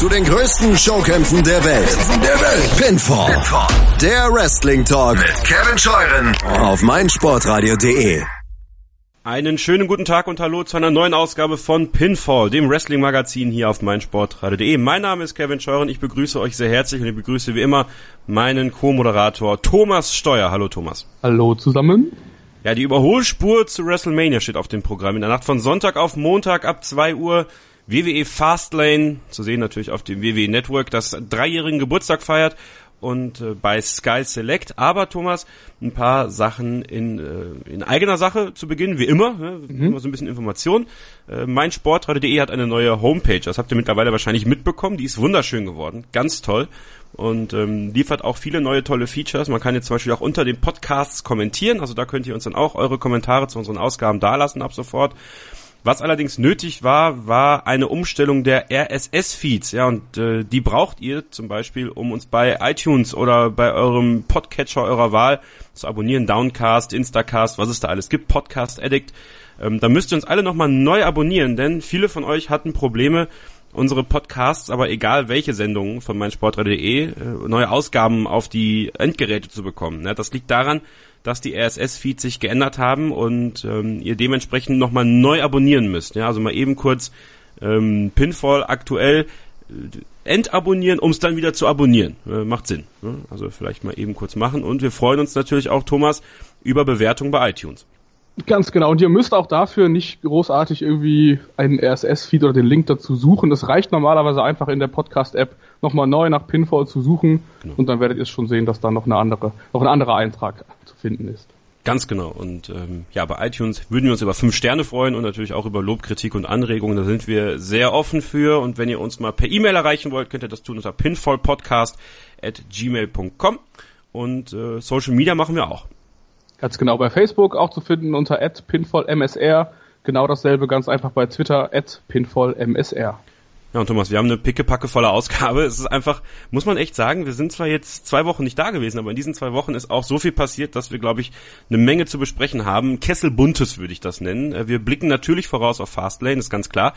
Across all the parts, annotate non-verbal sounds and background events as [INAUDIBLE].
zu den größten Showkämpfen der Welt. Der Welt. Pinfall. Pinfall. Der Wrestling Talk mit Kevin Scheuren auf meinsportradio.de. Einen schönen guten Tag und hallo zu einer neuen Ausgabe von Pinfall, dem Wrestling-Magazin hier auf meinsportradio.de. Mein Name ist Kevin Scheuren, ich begrüße euch sehr herzlich und ich begrüße wie immer meinen Co-Moderator Thomas Steuer. Hallo Thomas. Hallo zusammen. Ja, die Überholspur zu WrestleMania steht auf dem Programm. In der Nacht von Sonntag auf Montag ab 2 Uhr WWE Fastlane, zu sehen natürlich auf dem WWE Network, das dreijährigen Geburtstag feiert und äh, bei Sky Select. Aber Thomas, ein paar Sachen in, äh, in eigener Sache zu Beginn, wie immer, ne? mhm. immer so ein bisschen Information. Äh, mein Sportradio.de hat eine neue Homepage, das habt ihr mittlerweile wahrscheinlich mitbekommen, die ist wunderschön geworden, ganz toll und ähm, liefert auch viele neue tolle Features. Man kann jetzt zum Beispiel auch unter den Podcasts kommentieren, also da könnt ihr uns dann auch eure Kommentare zu unseren Ausgaben dalassen ab sofort. Was allerdings nötig war, war eine Umstellung der RSS-Feeds, ja, und äh, die braucht ihr zum Beispiel, um uns bei iTunes oder bei eurem Podcatcher eurer Wahl zu abonnieren, Downcast, Instacast, was es da alles gibt, Podcast Addict. Ähm, da müsst ihr uns alle nochmal neu abonnieren, denn viele von euch hatten Probleme, unsere Podcasts, aber egal welche Sendungen von meinsportradio.de, äh, neue Ausgaben auf die Endgeräte zu bekommen. Ne? Das liegt daran, dass die RSS-Feeds sich geändert haben und ähm, ihr dementsprechend nochmal neu abonnieren müsst. Ja, also mal eben kurz ähm, Pinfall aktuell äh, entabonnieren, um es dann wieder zu abonnieren. Äh, macht Sinn. Ne? Also vielleicht mal eben kurz machen. Und wir freuen uns natürlich auch, Thomas, über Bewertung bei iTunes. Ganz genau. Und ihr müsst auch dafür nicht großartig irgendwie einen RSS-Feed oder den Link dazu suchen. Es reicht normalerweise einfach in der Podcast-App nochmal neu nach Pinfall zu suchen genau. und dann werdet ihr schon sehen, dass da noch eine andere, noch ein anderer Eintrag zu finden ist. Ganz genau. Und ähm, ja, bei iTunes würden wir uns über fünf Sterne freuen und natürlich auch über Lob, Kritik und Anregungen. Da sind wir sehr offen für. Und wenn ihr uns mal per E-Mail erreichen wollt, könnt ihr das tun unter pinfallpodcast at gmail.com. Und äh, Social Media machen wir auch. Ganz genau bei Facebook auch zu finden unter pinfallmsr. Genau dasselbe ganz einfach bei Twitter pinfallmsr. Ja, und Thomas, wir haben eine pickepackevolle Ausgabe. Es ist einfach, muss man echt sagen, wir sind zwar jetzt zwei Wochen nicht da gewesen, aber in diesen zwei Wochen ist auch so viel passiert, dass wir, glaube ich, eine Menge zu besprechen haben. Kessel Buntes würde ich das nennen. Äh, wir blicken natürlich voraus auf Fastlane, ist ganz klar.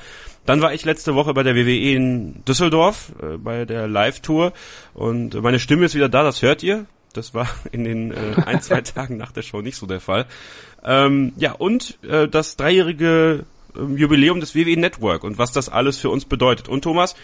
Dann war ich letzte Woche bei der WWE in Düsseldorf, äh, bei der Live-Tour und meine Stimme ist wieder da, das hört ihr. Das war [LAUGHS] in den äh, ein, zwei [LAUGHS] Tagen nach der Show nicht so der Fall. Ähm, ja, und äh, das dreijährige ähm, Jubiläum des WWE Network und was das alles für uns bedeutet. Und Thomas,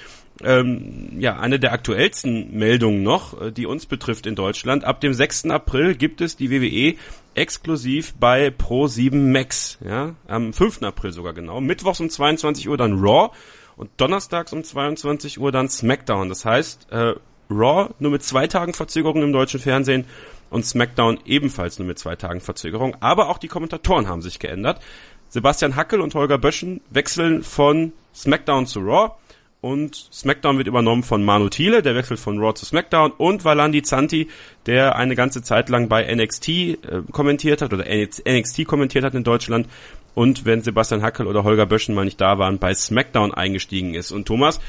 ähm, ja, eine der aktuellsten Meldungen noch, äh, die uns betrifft in Deutschland. Ab dem 6. April gibt es die WWE exklusiv bei Pro7 Max. Ja, am 5. April sogar genau. Mittwochs um 22 Uhr dann Raw und donnerstags um 22 Uhr dann SmackDown. Das heißt, äh, Raw nur mit zwei Tagen Verzögerung im deutschen Fernsehen und SmackDown ebenfalls nur mit zwei Tagen Verzögerung. Aber auch die Kommentatoren haben sich geändert. Sebastian Hackel und Holger Böschen wechseln von SmackDown zu Raw und SmackDown wird übernommen von Manu Thiele, der wechselt von Raw zu SmackDown und Valandi Zanti, der eine ganze Zeit lang bei NXT äh, kommentiert hat oder NXT kommentiert hat in Deutschland und wenn Sebastian Hackel oder Holger Böschen mal nicht da waren, bei SmackDown eingestiegen ist. Und Thomas,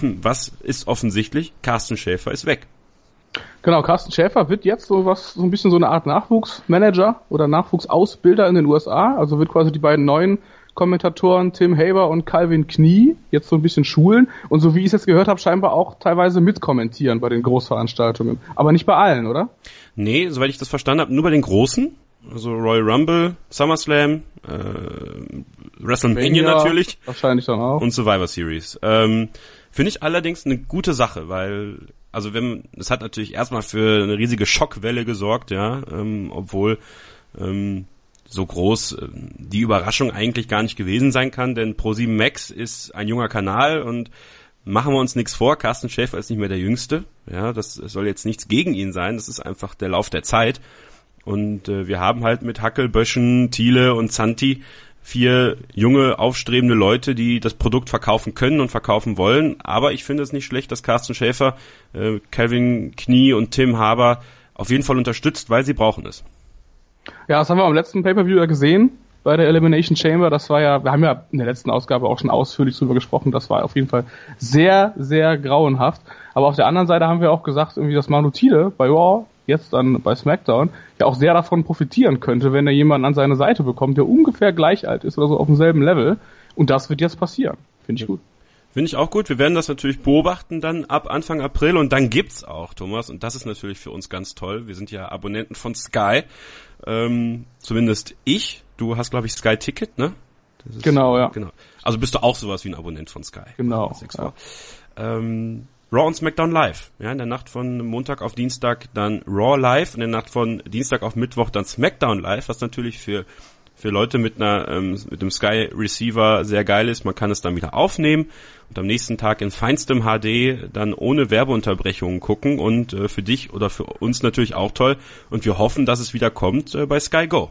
hm, was ist offensichtlich? Carsten Schäfer ist weg. Genau, Carsten Schäfer wird jetzt so was, so ein bisschen so eine Art Nachwuchsmanager oder Nachwuchsausbilder in den USA. Also wird quasi die beiden neuen Kommentatoren Tim Haber und Calvin Knie jetzt so ein bisschen schulen und so wie ich es jetzt gehört habe, scheinbar auch teilweise mitkommentieren bei den Großveranstaltungen. Aber nicht bei allen, oder? Nee, soweit ich das verstanden habe, nur bei den Großen. Also Royal Rumble, SummerSlam, äh, WrestleMania natürlich. Wahrscheinlich dann auch. Und Survivor Series. Ähm, Finde ich allerdings eine gute Sache, weil also wenn, es hat natürlich erstmal für eine riesige Schockwelle gesorgt, ja, ähm, obwohl ähm, so groß äh, die Überraschung eigentlich gar nicht gewesen sein kann, denn Pro7 Max ist ein junger Kanal und machen wir uns nichts vor, Carsten Schäfer ist nicht mehr der Jüngste, ja, das soll jetzt nichts gegen ihn sein, das ist einfach der Lauf der Zeit und äh, wir haben halt mit Hackel, Böschen, Thiele und Zanti vier junge, aufstrebende Leute, die das Produkt verkaufen können und verkaufen wollen. Aber ich finde es nicht schlecht, dass Carsten Schäfer, äh, Calvin Knie und Tim Haber auf jeden Fall unterstützt, weil sie brauchen es. Ja, das haben wir am letzten Pay-Per-View ja gesehen bei der Elimination Chamber. Das war ja, wir haben ja in der letzten Ausgabe auch schon ausführlich drüber gesprochen. Das war auf jeden Fall sehr, sehr grauenhaft. Aber auf der anderen Seite haben wir auch gesagt, irgendwie, dass Manu Thiele bei Raw jetzt dann bei SmackDown, ja auch sehr davon profitieren könnte, wenn er jemanden an seine Seite bekommt, der ungefähr gleich alt ist oder so auf demselben Level. Und das wird jetzt passieren. Finde ich gut. Finde ich auch gut. Wir werden das natürlich beobachten dann ab Anfang April und dann gibt's auch, Thomas, und das ist natürlich für uns ganz toll. Wir sind ja Abonnenten von Sky. Ähm, zumindest ich. Du hast, glaube ich, Sky Ticket, ne? Ist, genau, ja. Genau. Also bist du auch sowas wie ein Abonnent von Sky. Genau. Ja. Ähm, Raw und SmackDown live. Ja, in der Nacht von Montag auf Dienstag dann Raw live, in der Nacht von Dienstag auf Mittwoch dann SmackDown live, was natürlich für für Leute mit einer ähm, mit dem Sky Receiver sehr geil ist. Man kann es dann wieder aufnehmen und am nächsten Tag in feinstem HD dann ohne Werbeunterbrechungen gucken und äh, für dich oder für uns natürlich auch toll. Und wir hoffen, dass es wieder kommt äh, bei Sky Go.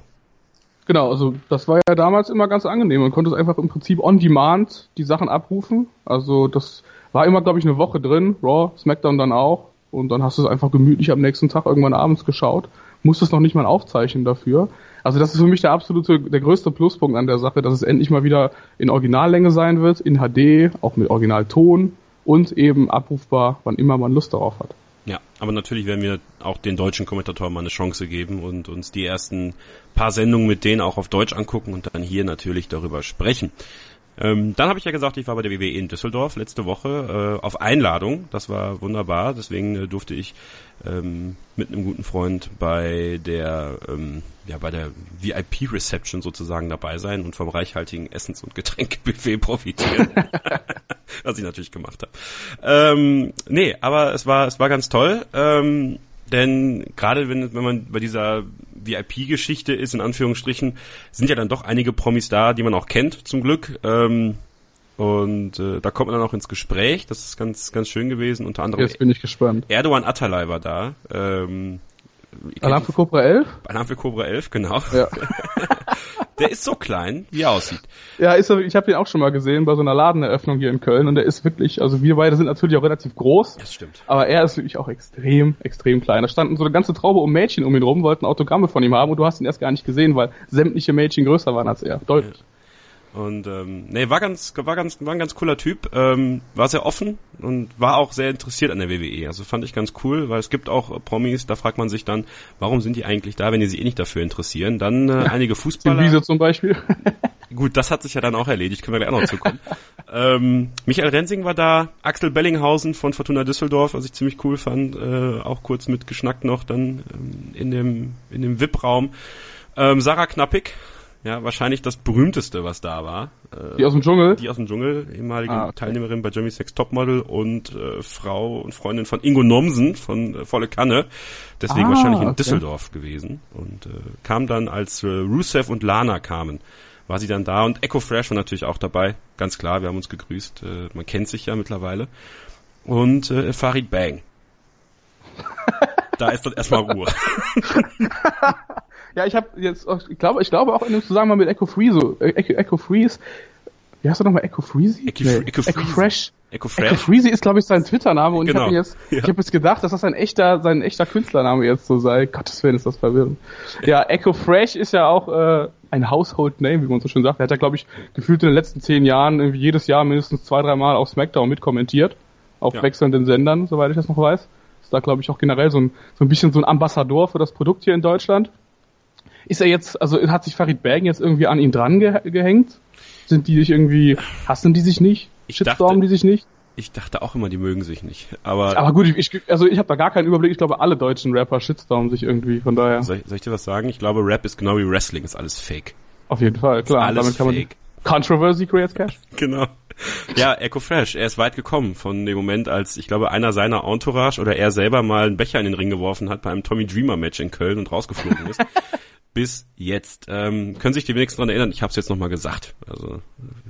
Genau, also das war ja damals immer ganz angenehm. Man konnte es einfach im Prinzip on demand die Sachen abrufen. Also das war immer, glaube ich, eine Woche drin, Raw, SmackDown dann auch. Und dann hast du es einfach gemütlich am nächsten Tag irgendwann abends geschaut. Musstest noch nicht mal aufzeichnen dafür. Also das ist für mich der absolute, der größte Pluspunkt an der Sache, dass es endlich mal wieder in Originallänge sein wird, in HD, auch mit Originalton und eben abrufbar, wann immer man Lust darauf hat. Ja, aber natürlich werden wir auch den deutschen Kommentatoren mal eine Chance geben und uns die ersten paar Sendungen mit denen auch auf Deutsch angucken und dann hier natürlich darüber sprechen. Ähm, dann habe ich ja gesagt, ich war bei der WWE in Düsseldorf letzte Woche äh, auf Einladung. Das war wunderbar. Deswegen äh, durfte ich ähm, mit einem guten Freund bei der ähm, ja bei der VIP Reception sozusagen dabei sein und vom reichhaltigen Essens- und Getränkebuffet [LAUGHS] profitieren. [LAUGHS] Was ich natürlich gemacht habe. Ähm, nee, aber es war es war ganz toll. Ähm, denn gerade wenn, wenn man bei dieser VIP-Geschichte ist, in Anführungsstrichen, sind ja dann doch einige Promis da, die man auch kennt, zum Glück. Ähm, und äh, da kommt man dann auch ins Gespräch. Das ist ganz, ganz schön gewesen. Unter anderem Jetzt bin ich gespannt. Erdogan Atalay war da. Ähm, Alarm für Cobra 11? Alarm für Cobra 11, genau. Ja. [LAUGHS] der ist so klein, wie er aussieht. Ja, ist er, ich habe den auch schon mal gesehen bei so einer Ladeneröffnung hier in Köln und der ist wirklich, also wir beide sind natürlich auch relativ groß. Das stimmt. Aber er ist wirklich auch extrem, extrem klein. Da standen so eine ganze Traube um Mädchen um ihn rum, wollten Autogramme von ihm haben und du hast ihn erst gar nicht gesehen, weil sämtliche Mädchen größer waren als er. Deutlich. Ja. Und ähm, nee, war ganz, war ganz, war ein ganz cooler Typ, ähm, war sehr offen und war auch sehr interessiert an der WWE. Also fand ich ganz cool, weil es gibt auch Promis, da fragt man sich dann, warum sind die eigentlich da, wenn die sich eh nicht dafür interessieren? Dann äh, einige Fußballer. Wiese zum Beispiel. [LAUGHS] Gut, das hat sich ja dann auch erledigt, können wir gleich auch noch zukommen. ähm, Michael Rensing war da, Axel Bellinghausen von Fortuna Düsseldorf, was ich ziemlich cool fand, äh, auch kurz mitgeschnackt noch dann ähm, in dem in dem VIP-Raum. Ähm, Sarah Knappig ja, wahrscheinlich das berühmteste, was da war. Äh, die aus dem Dschungel? Die aus dem Dschungel, ehemalige ah, okay. Teilnehmerin bei Jeremy Sex Topmodel und äh, Frau und Freundin von Ingo Nomsen von äh, Volle Kanne. Deswegen ah, wahrscheinlich in okay. Düsseldorf gewesen. Und äh, kam dann, als äh, Rusev und Lana kamen, war sie dann da. Und Echo Fresh war natürlich auch dabei. Ganz klar, wir haben uns gegrüßt. Äh, man kennt sich ja mittlerweile. Und äh, Farid Bang. [LAUGHS] da ist dann erstmal Ruhe. [LAUGHS] Ja, ich habe jetzt, ich glaube, ich glaube auch in dem Zusammenhang mit Echo Freeze, äh, Echo, Echo Freeze, wie heißt er nochmal, Echo Freeze? Echo, nee, Echo, Echo Fresh. Echo Fresh. Echo Freeze ist, glaube ich, sein Twitter-Name und genau. ich habe jetzt, ja. ich habe jetzt gedacht, dass das ein echter, sein echter Künstlername jetzt so sei. Gottes Willen ist das verwirrend. Ja, Echo Fresh ist ja auch äh, ein Household Name, wie man so schön sagt. Er hat ja, glaube ich, gefühlt in den letzten zehn Jahren irgendwie jedes Jahr mindestens zwei, drei Mal auf SmackDown mitkommentiert. Auf ja. wechselnden Sendern, soweit ich das noch weiß. Ist da, glaube ich, auch generell so ein, so ein bisschen so ein Ambassador für das Produkt hier in Deutschland. Ist er jetzt, also hat sich Farid Bergen jetzt irgendwie an ihn dran ge gehängt? Sind die sich irgendwie, hassen die sich nicht? Ich Shitstormen die sich nicht? Ich dachte auch immer, die mögen sich nicht. Aber, aber gut, ich, also ich habe da gar keinen Überblick. Ich glaube, alle deutschen Rapper shitstormen sich irgendwie, von daher. Soll, soll ich dir was sagen? Ich glaube, Rap ist genau wie Wrestling, ist alles fake. Auf jeden Fall, klar. Ist alles fake. Controversy creates cash. [LAUGHS] genau. Ja, Echo Fresh, er ist weit gekommen von dem Moment, als ich glaube einer seiner Entourage oder er selber mal einen Becher in den Ring geworfen hat bei einem Tommy Dreamer Match in Köln und rausgeflogen ist. [LAUGHS] bis jetzt. Ähm, können sich die wenigsten daran erinnern? Ich habe es jetzt nochmal gesagt. Also,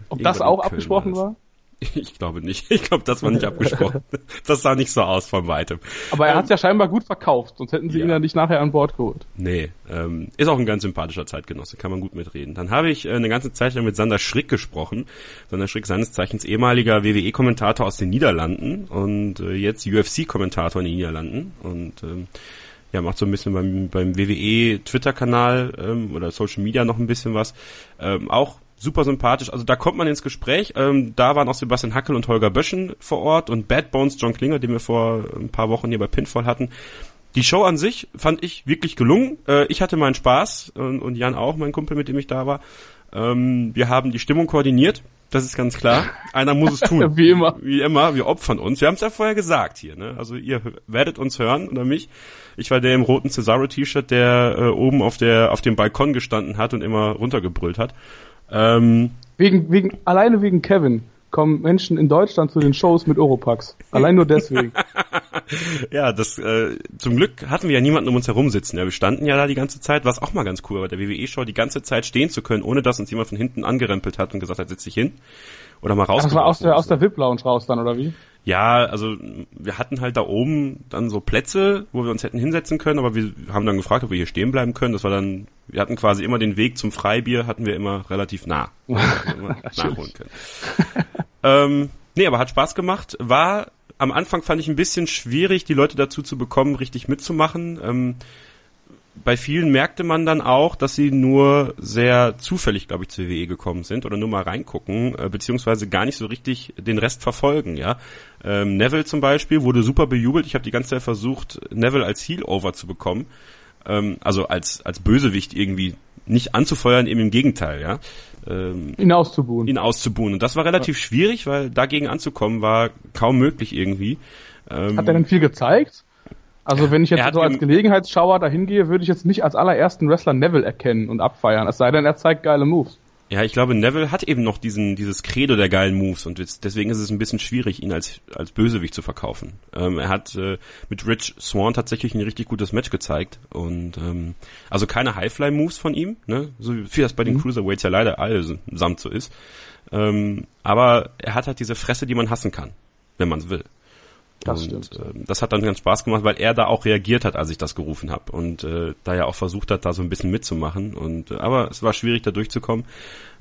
Ob das auch abgesprochen war? [LAUGHS] Ich glaube nicht. Ich glaube, das war nicht abgesprochen. [LAUGHS] Das sah nicht so aus von weitem. Aber er ähm, hat ja scheinbar gut verkauft, sonst hätten sie ja. ihn ja nicht nachher an Bord geholt. Nee, ähm, ist auch ein ganz sympathischer Zeitgenosse, kann man gut mitreden. Dann habe ich äh, eine ganze Zeit lang mit Sander Schrick gesprochen. Sander Schrick, seines Zeichens ehemaliger WWE-Kommentator aus den Niederlanden und äh, jetzt UFC-Kommentator in den Niederlanden. Und ähm, ja, macht so ein bisschen beim, beim WWE Twitter-Kanal ähm, oder Social Media noch ein bisschen was. Ähm, auch super sympathisch. Also da kommt man ins Gespräch. Ähm, da waren auch Sebastian Hackel und Holger Böschen vor Ort und Bad Bones John Klinger, den wir vor ein paar Wochen hier bei Pinfall hatten. Die Show an sich fand ich wirklich gelungen. Äh, ich hatte meinen Spaß und, und Jan auch, mein Kumpel, mit dem ich da war. Ähm, wir haben die Stimmung koordiniert das ist ganz klar. Einer muss es tun. [LAUGHS] Wie immer. Wie immer, wir opfern uns. Wir haben es ja vorher gesagt hier, ne? Also ihr werdet uns hören oder mich. Ich war der im roten Cesaro-T-Shirt, der äh, oben auf der auf dem Balkon gestanden hat und immer runtergebrüllt hat. Ähm, Wegen, wegen, alleine wegen Kevin kommen Menschen in Deutschland zu den Shows mit Oropax. Allein nur deswegen. [LAUGHS] ja, das äh, zum Glück hatten wir ja niemanden um uns herum sitzen. Ja, wir standen ja da die ganze Zeit, was auch mal ganz cool war, der WWE-Show die ganze Zeit stehen zu können, ohne dass uns jemand von hinten angerempelt hat und gesagt hat, setz dich hin. Oder mal raus. Das war aus der, aus der VIP-Lounge raus dann, oder wie? Ja, also wir hatten halt da oben dann so Plätze, wo wir uns hätten hinsetzen können, aber wir haben dann gefragt, ob wir hier stehen bleiben können. Das war dann, wir hatten quasi immer den Weg zum Freibier, hatten wir immer relativ nah. [LAUGHS] immer nachholen können. [LAUGHS] ähm, nee, aber hat Spaß gemacht. War am Anfang fand ich ein bisschen schwierig, die Leute dazu zu bekommen, richtig mitzumachen. Ähm, bei vielen merkte man dann auch, dass sie nur sehr zufällig, glaube ich, zur WWE gekommen sind oder nur mal reingucken, äh, beziehungsweise gar nicht so richtig den Rest verfolgen, ja. Ähm, Neville zum Beispiel wurde super bejubelt. Ich habe die ganze Zeit versucht, Neville als Heel-Over zu bekommen. Ähm, also als, als Bösewicht irgendwie nicht anzufeuern, eben im Gegenteil, ja. Ähm, ihn auszubuhen. Ihn auszubuhen. Und das war relativ ja. schwierig, weil dagegen anzukommen war kaum möglich irgendwie. Ähm, Hat er denn viel gezeigt? Also wenn ich jetzt so als Gelegenheitsschauer dahin gehe, würde ich jetzt nicht als allerersten Wrestler Neville erkennen und abfeiern, es sei denn, er zeigt geile Moves. Ja, ich glaube, Neville hat eben noch diesen, dieses Credo der geilen Moves und deswegen ist es ein bisschen schwierig, ihn als, als Bösewicht zu verkaufen. Ähm, er hat äh, mit Rich Swan tatsächlich ein richtig gutes Match gezeigt und ähm, also keine Highfly-Moves von ihm, ne? so wie das bei den mhm. Cruiserweights ja leider allesamt so ist. Ähm, aber er hat halt diese Fresse, die man hassen kann, wenn man es will. Das und, stimmt. Äh, das hat dann ganz Spaß gemacht, weil er da auch reagiert hat, als ich das gerufen habe und äh, da ja auch versucht hat, da so ein bisschen mitzumachen. Und äh, aber es war schwierig, da durchzukommen.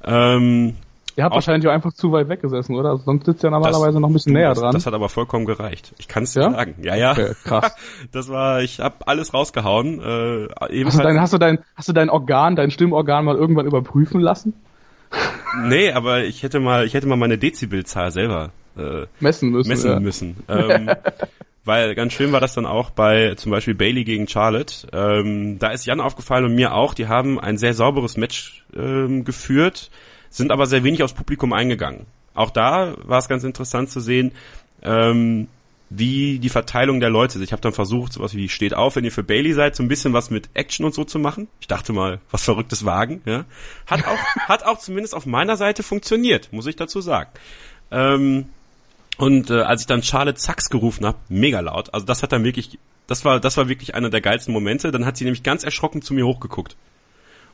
Ähm, Ihr habt wahrscheinlich auch einfach zu weit weggesessen, oder? Also sonst sitzt ja normalerweise das, noch ein bisschen näher das, dran. Das hat aber vollkommen gereicht. Ich kann es dir ja? sagen. Ja, ja. Okay, krass. [LAUGHS] das war, ich habe alles rausgehauen. Äh, hast, du dein, hast, du dein, hast du dein Organ, dein Stimmorgan mal irgendwann überprüfen lassen? [LAUGHS] nee, aber ich hätte mal, ich hätte mal meine Dezibelzahl selber äh, messen müssen. Messen ja. müssen. Ähm, [LAUGHS] weil ganz schön war das dann auch bei zum Beispiel Bailey gegen Charlotte. Ähm, da ist Jan aufgefallen und mir auch, die haben ein sehr sauberes Match ähm, geführt, sind aber sehr wenig aufs Publikum eingegangen. Auch da war es ganz interessant zu sehen, ähm, wie die Verteilung der Leute ist. Ich habe dann versucht, sowas wie steht auf, wenn ihr für Bailey seid, so ein bisschen was mit Action und so zu machen. Ich dachte mal, was Verrücktes wagen. Ja. Hat auch, [LAUGHS] hat auch zumindest auf meiner Seite funktioniert, muss ich dazu sagen. Ähm, und äh, als ich dann Charlotte Sachs gerufen habe, mega laut, also das hat dann wirklich, das war, das war wirklich einer der geilsten Momente. Dann hat sie nämlich ganz erschrocken zu mir hochgeguckt.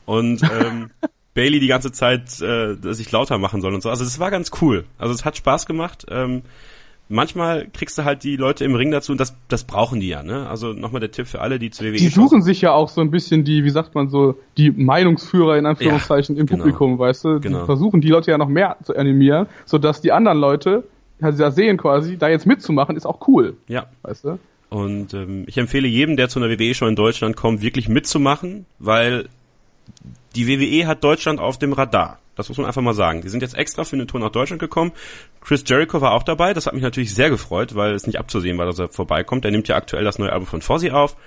Und ähm, [LAUGHS] Bailey die ganze Zeit äh, sich lauter machen soll und so. Also das war ganz cool. Also es hat Spaß gemacht. Ähm, manchmal kriegst du halt die Leute im Ring dazu und das, das brauchen die ja, ne? Also nochmal der Tipp für alle, die zu WWE Die suchen sich ja auch so ein bisschen die, wie sagt man so, die Meinungsführer in Anführungszeichen ja, im genau, Publikum, weißt du? Die genau. versuchen die Leute ja noch mehr zu animieren, sodass die anderen Leute ja sehen quasi, da jetzt mitzumachen, ist auch cool. Ja. Weißt du? Und ähm, ich empfehle jedem, der zu einer WWE schon in Deutschland kommt, wirklich mitzumachen, weil die WWE hat Deutschland auf dem Radar. Das muss man einfach mal sagen. Die sind jetzt extra für eine Tour nach Deutschland gekommen. Chris Jericho war auch dabei. Das hat mich natürlich sehr gefreut, weil es nicht abzusehen war, dass er vorbeikommt. Er nimmt ja aktuell das neue Album von Fozzy auf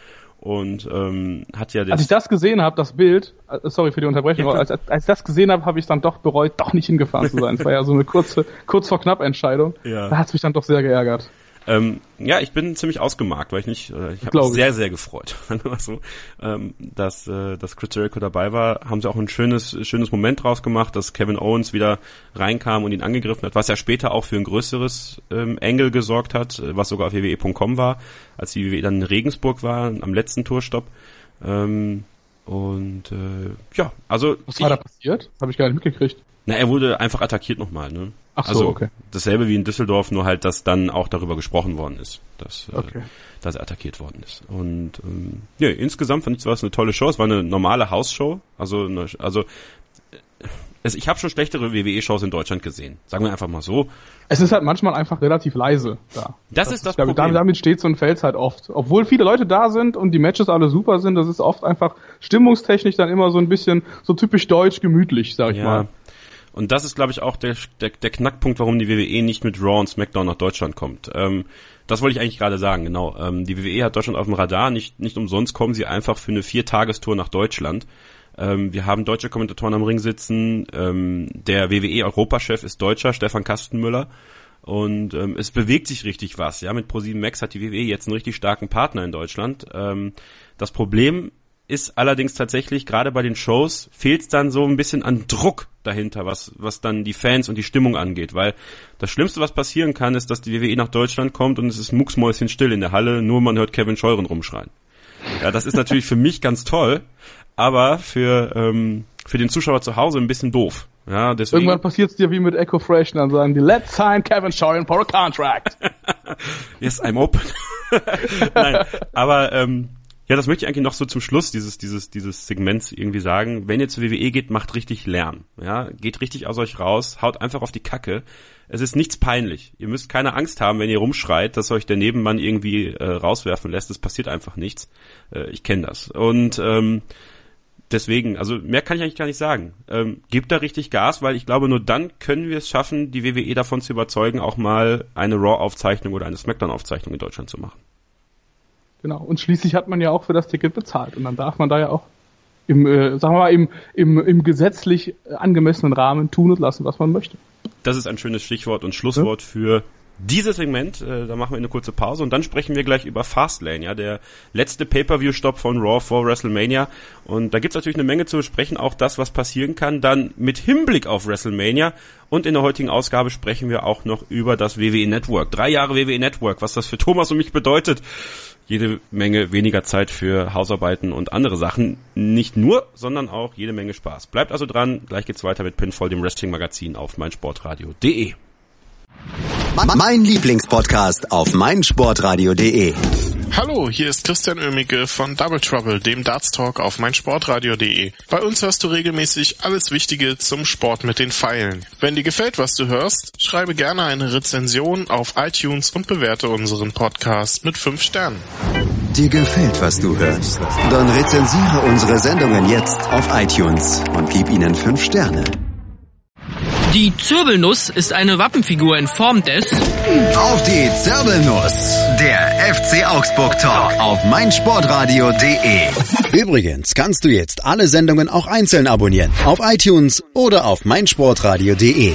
und ähm, hat ja als ich das gesehen habe das Bild äh, sorry für die Unterbrechung ja, als, als ich das gesehen habe habe ich dann doch bereut doch nicht hingefahren zu sein. Es war ja so eine kurze kurz vor knapp Entscheidung [LAUGHS] ja. da hat es mich dann doch sehr geärgert ähm, ja, ich bin ziemlich ausgemarkt, weil ich nicht, äh, ich habe mich sehr, sehr gefreut, [LAUGHS] so, ähm, dass, äh, dass Chris Jericho dabei war. Haben sie auch ein schönes, schönes Moment draus gemacht, dass Kevin Owens wieder reinkam und ihn angegriffen hat, was ja später auch für ein größeres ähm, Engel gesorgt hat, was sogar auf wwe.com war, als die WWE dann in Regensburg war, am letzten Tourstopp. Ähm, und äh, ja, also. Was war da passiert? Habe ich gar nicht mitgekriegt. Na, er wurde einfach attackiert nochmal, ne? Ach so, also, okay. Dasselbe wie in Düsseldorf, nur halt, dass dann auch darüber gesprochen worden ist, dass, äh, okay. äh, dass er attackiert worden ist. Und ähm, ja, insgesamt fand ich es eine tolle Show. Es war eine normale Hausshow. Also, eine, also äh, es, ich habe schon schlechtere WWE-Shows in Deutschland gesehen. Sagen wir einfach mal so. Es ist halt manchmal einfach relativ leise da. Das, das ist das Problem. Damit, damit steht so ein Fels halt oft. Obwohl viele Leute da sind und die Matches alle super sind, das ist oft einfach stimmungstechnisch dann immer so ein bisschen so typisch deutsch gemütlich, sag ich ja. mal. Und das ist, glaube ich, auch der, der, der Knackpunkt, warum die WWE nicht mit Raw und SmackDown nach Deutschland kommt. Ähm, das wollte ich eigentlich gerade sagen, genau. Ähm, die WWE hat Deutschland auf dem Radar, nicht, nicht umsonst kommen sie einfach für eine Viertagestour nach Deutschland. Ähm, wir haben deutsche Kommentatoren am Ring sitzen. Ähm, der WWE-Europachef ist Deutscher, Stefan Kastenmüller. Und ähm, es bewegt sich richtig was. Ja, mit Pro7 Max hat die WWE jetzt einen richtig starken Partner in Deutschland. Ähm, das Problem ist allerdings tatsächlich, gerade bei den Shows, fehlt es dann so ein bisschen an Druck dahinter, was, was dann die Fans und die Stimmung angeht. Weil das Schlimmste, was passieren kann, ist, dass die WWE nach Deutschland kommt und es ist mucksmäuschen still in der Halle, nur man hört Kevin Scheuren rumschreien. Ja, das ist natürlich für mich ganz toll, aber für, ähm, für den Zuschauer zu Hause ein bisschen doof. Ja, deswegen. Irgendwann passiert es dir wie mit Echo Fresh, dann sagen die, let's sign Kevin Scheuren for a contract. [LAUGHS] yes, I'm open. [LAUGHS] Nein, aber ähm, ja, das möchte ich eigentlich noch so zum Schluss dieses, dieses, dieses Segments irgendwie sagen. Wenn ihr zur WWE geht, macht richtig Lärm. Ja, geht richtig aus euch raus, haut einfach auf die Kacke. Es ist nichts peinlich. Ihr müsst keine Angst haben, wenn ihr rumschreit, dass euch der Nebenmann irgendwie äh, rauswerfen lässt. Es passiert einfach nichts. Äh, ich kenne das. Und ähm, deswegen, also mehr kann ich eigentlich gar nicht sagen. Ähm, gebt da richtig Gas, weil ich glaube, nur dann können wir es schaffen, die WWE davon zu überzeugen, auch mal eine Raw-Aufzeichnung oder eine Smackdown-Aufzeichnung in Deutschland zu machen. Genau. Und schließlich hat man ja auch für das Ticket bezahlt. Und dann darf man da ja auch im, äh, sagen wir mal, im, im, im gesetzlich angemessenen Rahmen tun und lassen, was man möchte. Das ist ein schönes Stichwort und Schlusswort ja. für dieses Segment. Äh, da machen wir eine kurze Pause und dann sprechen wir gleich über Fastlane, ja, der letzte Pay-Per-View-Stopp von Raw vor WrestleMania. Und da gibt's natürlich eine Menge zu besprechen, auch das, was passieren kann, dann mit Hinblick auf WrestleMania. Und in der heutigen Ausgabe sprechen wir auch noch über das WWE Network. Drei Jahre WWE Network, was das für Thomas und mich bedeutet jede Menge weniger Zeit für Hausarbeiten und andere Sachen. Nicht nur, sondern auch jede Menge Spaß. Bleibt also dran. Gleich geht's weiter mit Pinfall, dem Wrestling-Magazin auf meinsportradio.de. Mein Lieblingspodcast auf meinsportradio.de. Hallo, hier ist Christian Oemicke von Double Trouble, dem Darts Talk auf meinsportradio.de. Bei uns hörst du regelmäßig alles Wichtige zum Sport mit den Pfeilen. Wenn dir gefällt, was du hörst, schreibe gerne eine Rezension auf iTunes und bewerte unseren Podcast mit 5 Sternen. Dir gefällt, was du hörst? Dann rezensiere unsere Sendungen jetzt auf iTunes und gib ihnen 5 Sterne. Die Zirbelnuss ist eine Wappenfigur in Form des Auf die Zirbelnuss, der FC Augsburg Talk auf meinsportradio.de. Übrigens kannst du jetzt alle Sendungen auch einzeln abonnieren auf iTunes oder auf meinsportradio.de.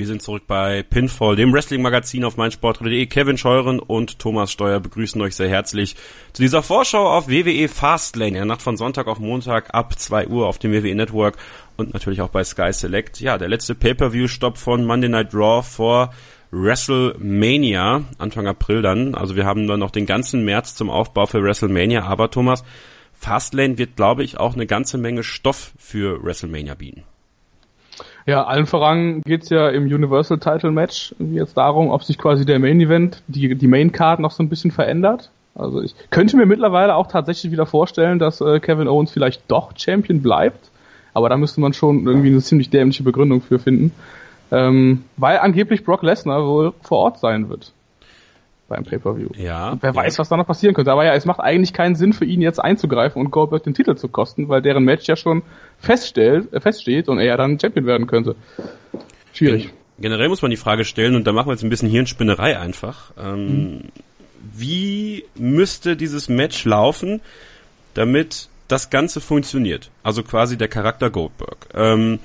Wir sind zurück bei Pinfall, dem Wrestling-Magazin auf meinsportradio.de. Kevin Scheuren und Thomas Steuer begrüßen euch sehr herzlich zu dieser Vorschau auf WWE Fastlane, in der Nacht von Sonntag auf Montag ab 2 Uhr auf dem WWE Network und natürlich auch bei Sky Select. Ja, der letzte Pay-Per-View-Stopp von Monday Night Raw vor WrestleMania, Anfang April dann. Also wir haben dann noch den ganzen März zum Aufbau für WrestleMania. Aber Thomas, Fastlane wird, glaube ich, auch eine ganze Menge Stoff für WrestleMania bieten. Ja, allen voran geht's ja im Universal Title Match jetzt darum, ob sich quasi der Main Event, die, die Main Card noch so ein bisschen verändert. Also ich könnte mir mittlerweile auch tatsächlich wieder vorstellen, dass äh, Kevin Owens vielleicht doch Champion bleibt. Aber da müsste man schon irgendwie eine ziemlich dämliche Begründung für finden. Ähm, weil angeblich Brock Lesnar wohl vor Ort sein wird. Beim Pay-Per-View. Ja. Und wer weiß, was da noch passieren könnte. Aber ja, es macht eigentlich keinen Sinn für ihn jetzt einzugreifen und Goldberg den Titel zu kosten, weil deren Match ja schon feststellt, äh, feststeht und er ja dann Champion werden könnte. Schwierig. Generell muss man die Frage stellen, und da machen wir jetzt ein bisschen Hirnspinnerei einfach. Ähm, mhm. Wie müsste dieses Match laufen, damit das Ganze funktioniert. Also quasi der Charakter Goldberg. Ähm,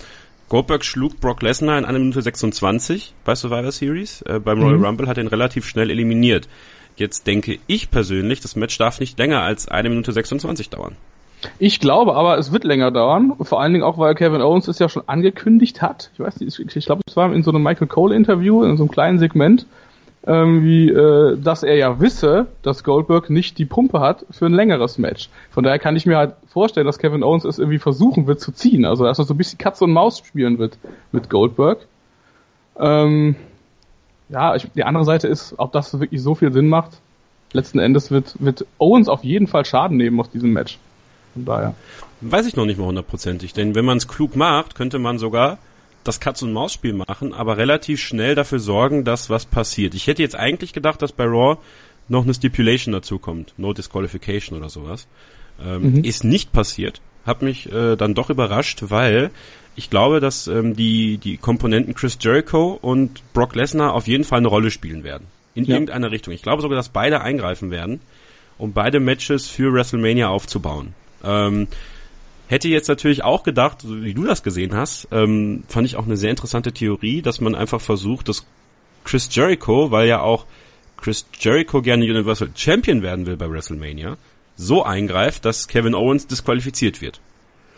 Goldberg schlug Brock Lesnar in einer Minute 26 bei Survivor Series. Äh, beim Royal mhm. Rumble hat er ihn relativ schnell eliminiert. Jetzt denke ich persönlich, das Match darf nicht länger als eine Minute 26 dauern. Ich glaube aber, es wird länger dauern. Vor allen Dingen auch, weil Kevin Owens es ja schon angekündigt hat. Ich weiß nicht, ich glaube, es war in so einem Michael Cole Interview, in so einem kleinen Segment, ähm, wie, äh, dass er ja wisse, dass Goldberg nicht die Pumpe hat für ein längeres Match. Von daher kann ich mir halt vorstellen, dass Kevin Owens es irgendwie versuchen wird zu ziehen. Also dass er so ein bisschen Katze und Maus spielen wird mit Goldberg. Ähm, ja, ich, die andere Seite ist, ob das wirklich so viel Sinn macht. Letzten Endes wird, wird Owens auf jeden Fall Schaden nehmen aus diesem Match. Von daher. Weiß ich noch nicht mal hundertprozentig, denn wenn man es klug macht, könnte man sogar das Katz-und-Maus-Spiel machen, aber relativ schnell dafür sorgen, dass was passiert. Ich hätte jetzt eigentlich gedacht, dass bei Raw noch eine Stipulation dazu kommt, No Disqualification oder sowas. Ähm, mhm. Ist nicht passiert. Hat mich äh, dann doch überrascht, weil ich glaube, dass ähm, die, die Komponenten Chris Jericho und Brock Lesnar auf jeden Fall eine Rolle spielen werden. In ja. irgendeiner Richtung. Ich glaube sogar, dass beide eingreifen werden, um beide Matches für WrestleMania aufzubauen. Ähm, Hätte jetzt natürlich auch gedacht, wie du das gesehen hast, ähm, fand ich auch eine sehr interessante Theorie, dass man einfach versucht, dass Chris Jericho, weil ja auch Chris Jericho gerne Universal Champion werden will bei WrestleMania, so eingreift, dass Kevin Owens disqualifiziert wird.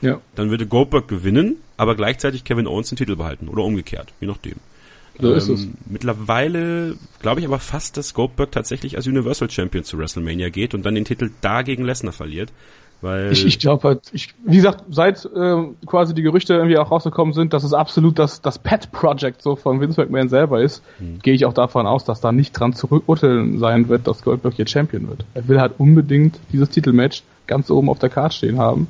Ja. Dann würde Goldberg gewinnen, aber gleichzeitig Kevin Owens den Titel behalten oder umgekehrt, je nachdem. So ist es. Ähm, Mittlerweile glaube ich aber fast, dass Goldberg tatsächlich als Universal Champion zu WrestleMania geht und dann den Titel da gegen Lesnar verliert. Weil Ich, ich glaube halt, ich, wie gesagt, seit äh, quasi die Gerüchte irgendwie auch rausgekommen sind, dass es absolut das, das Pet-Project so von Vince McMahon selber ist, gehe ich auch davon aus, dass da nicht dran zurückrütteln sein wird, dass Goldberg hier Champion wird. Er will halt unbedingt dieses Titelmatch ganz oben auf der Karte stehen haben.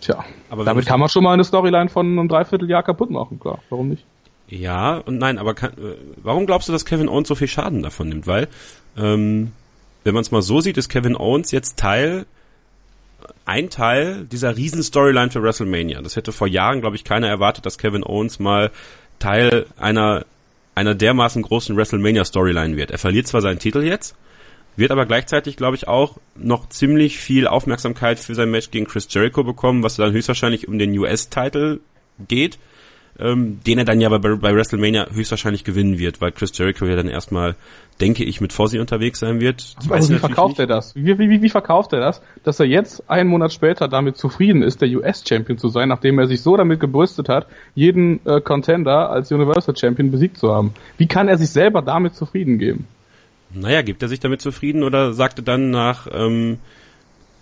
Tja, Aber damit kann man schon mal eine Storyline von einem Dreivierteljahr kaputt machen, klar. Warum nicht? Ja und nein, aber kann, äh, warum glaubst du, dass Kevin Owens so viel Schaden davon nimmt? Weil, ähm, wenn man es mal so sieht, ist Kevin Owens jetzt Teil, ein Teil dieser riesen Storyline für WrestleMania. Das hätte vor Jahren, glaube ich, keiner erwartet, dass Kevin Owens mal Teil einer, einer dermaßen großen WrestleMania Storyline wird. Er verliert zwar seinen Titel jetzt, wird aber gleichzeitig, glaube ich, auch noch ziemlich viel Aufmerksamkeit für sein Match gegen Chris Jericho bekommen, was dann höchstwahrscheinlich um den US-Titel geht ähm, den er dann ja bei, bei WrestleMania höchstwahrscheinlich gewinnen wird, weil Chris Jericho ja dann erstmal, denke ich, mit Fozzy unterwegs sein wird. Aber wie verkauft er das? Wie, wie, wie, wie verkauft er das, dass er jetzt einen Monat später damit zufrieden ist, der US-Champion zu sein, nachdem er sich so damit gebrüstet hat, jeden äh, Contender als Universal Champion besiegt zu haben? Wie kann er sich selber damit zufrieden geben? Naja, gibt er sich damit zufrieden oder sagte dann nach, ähm,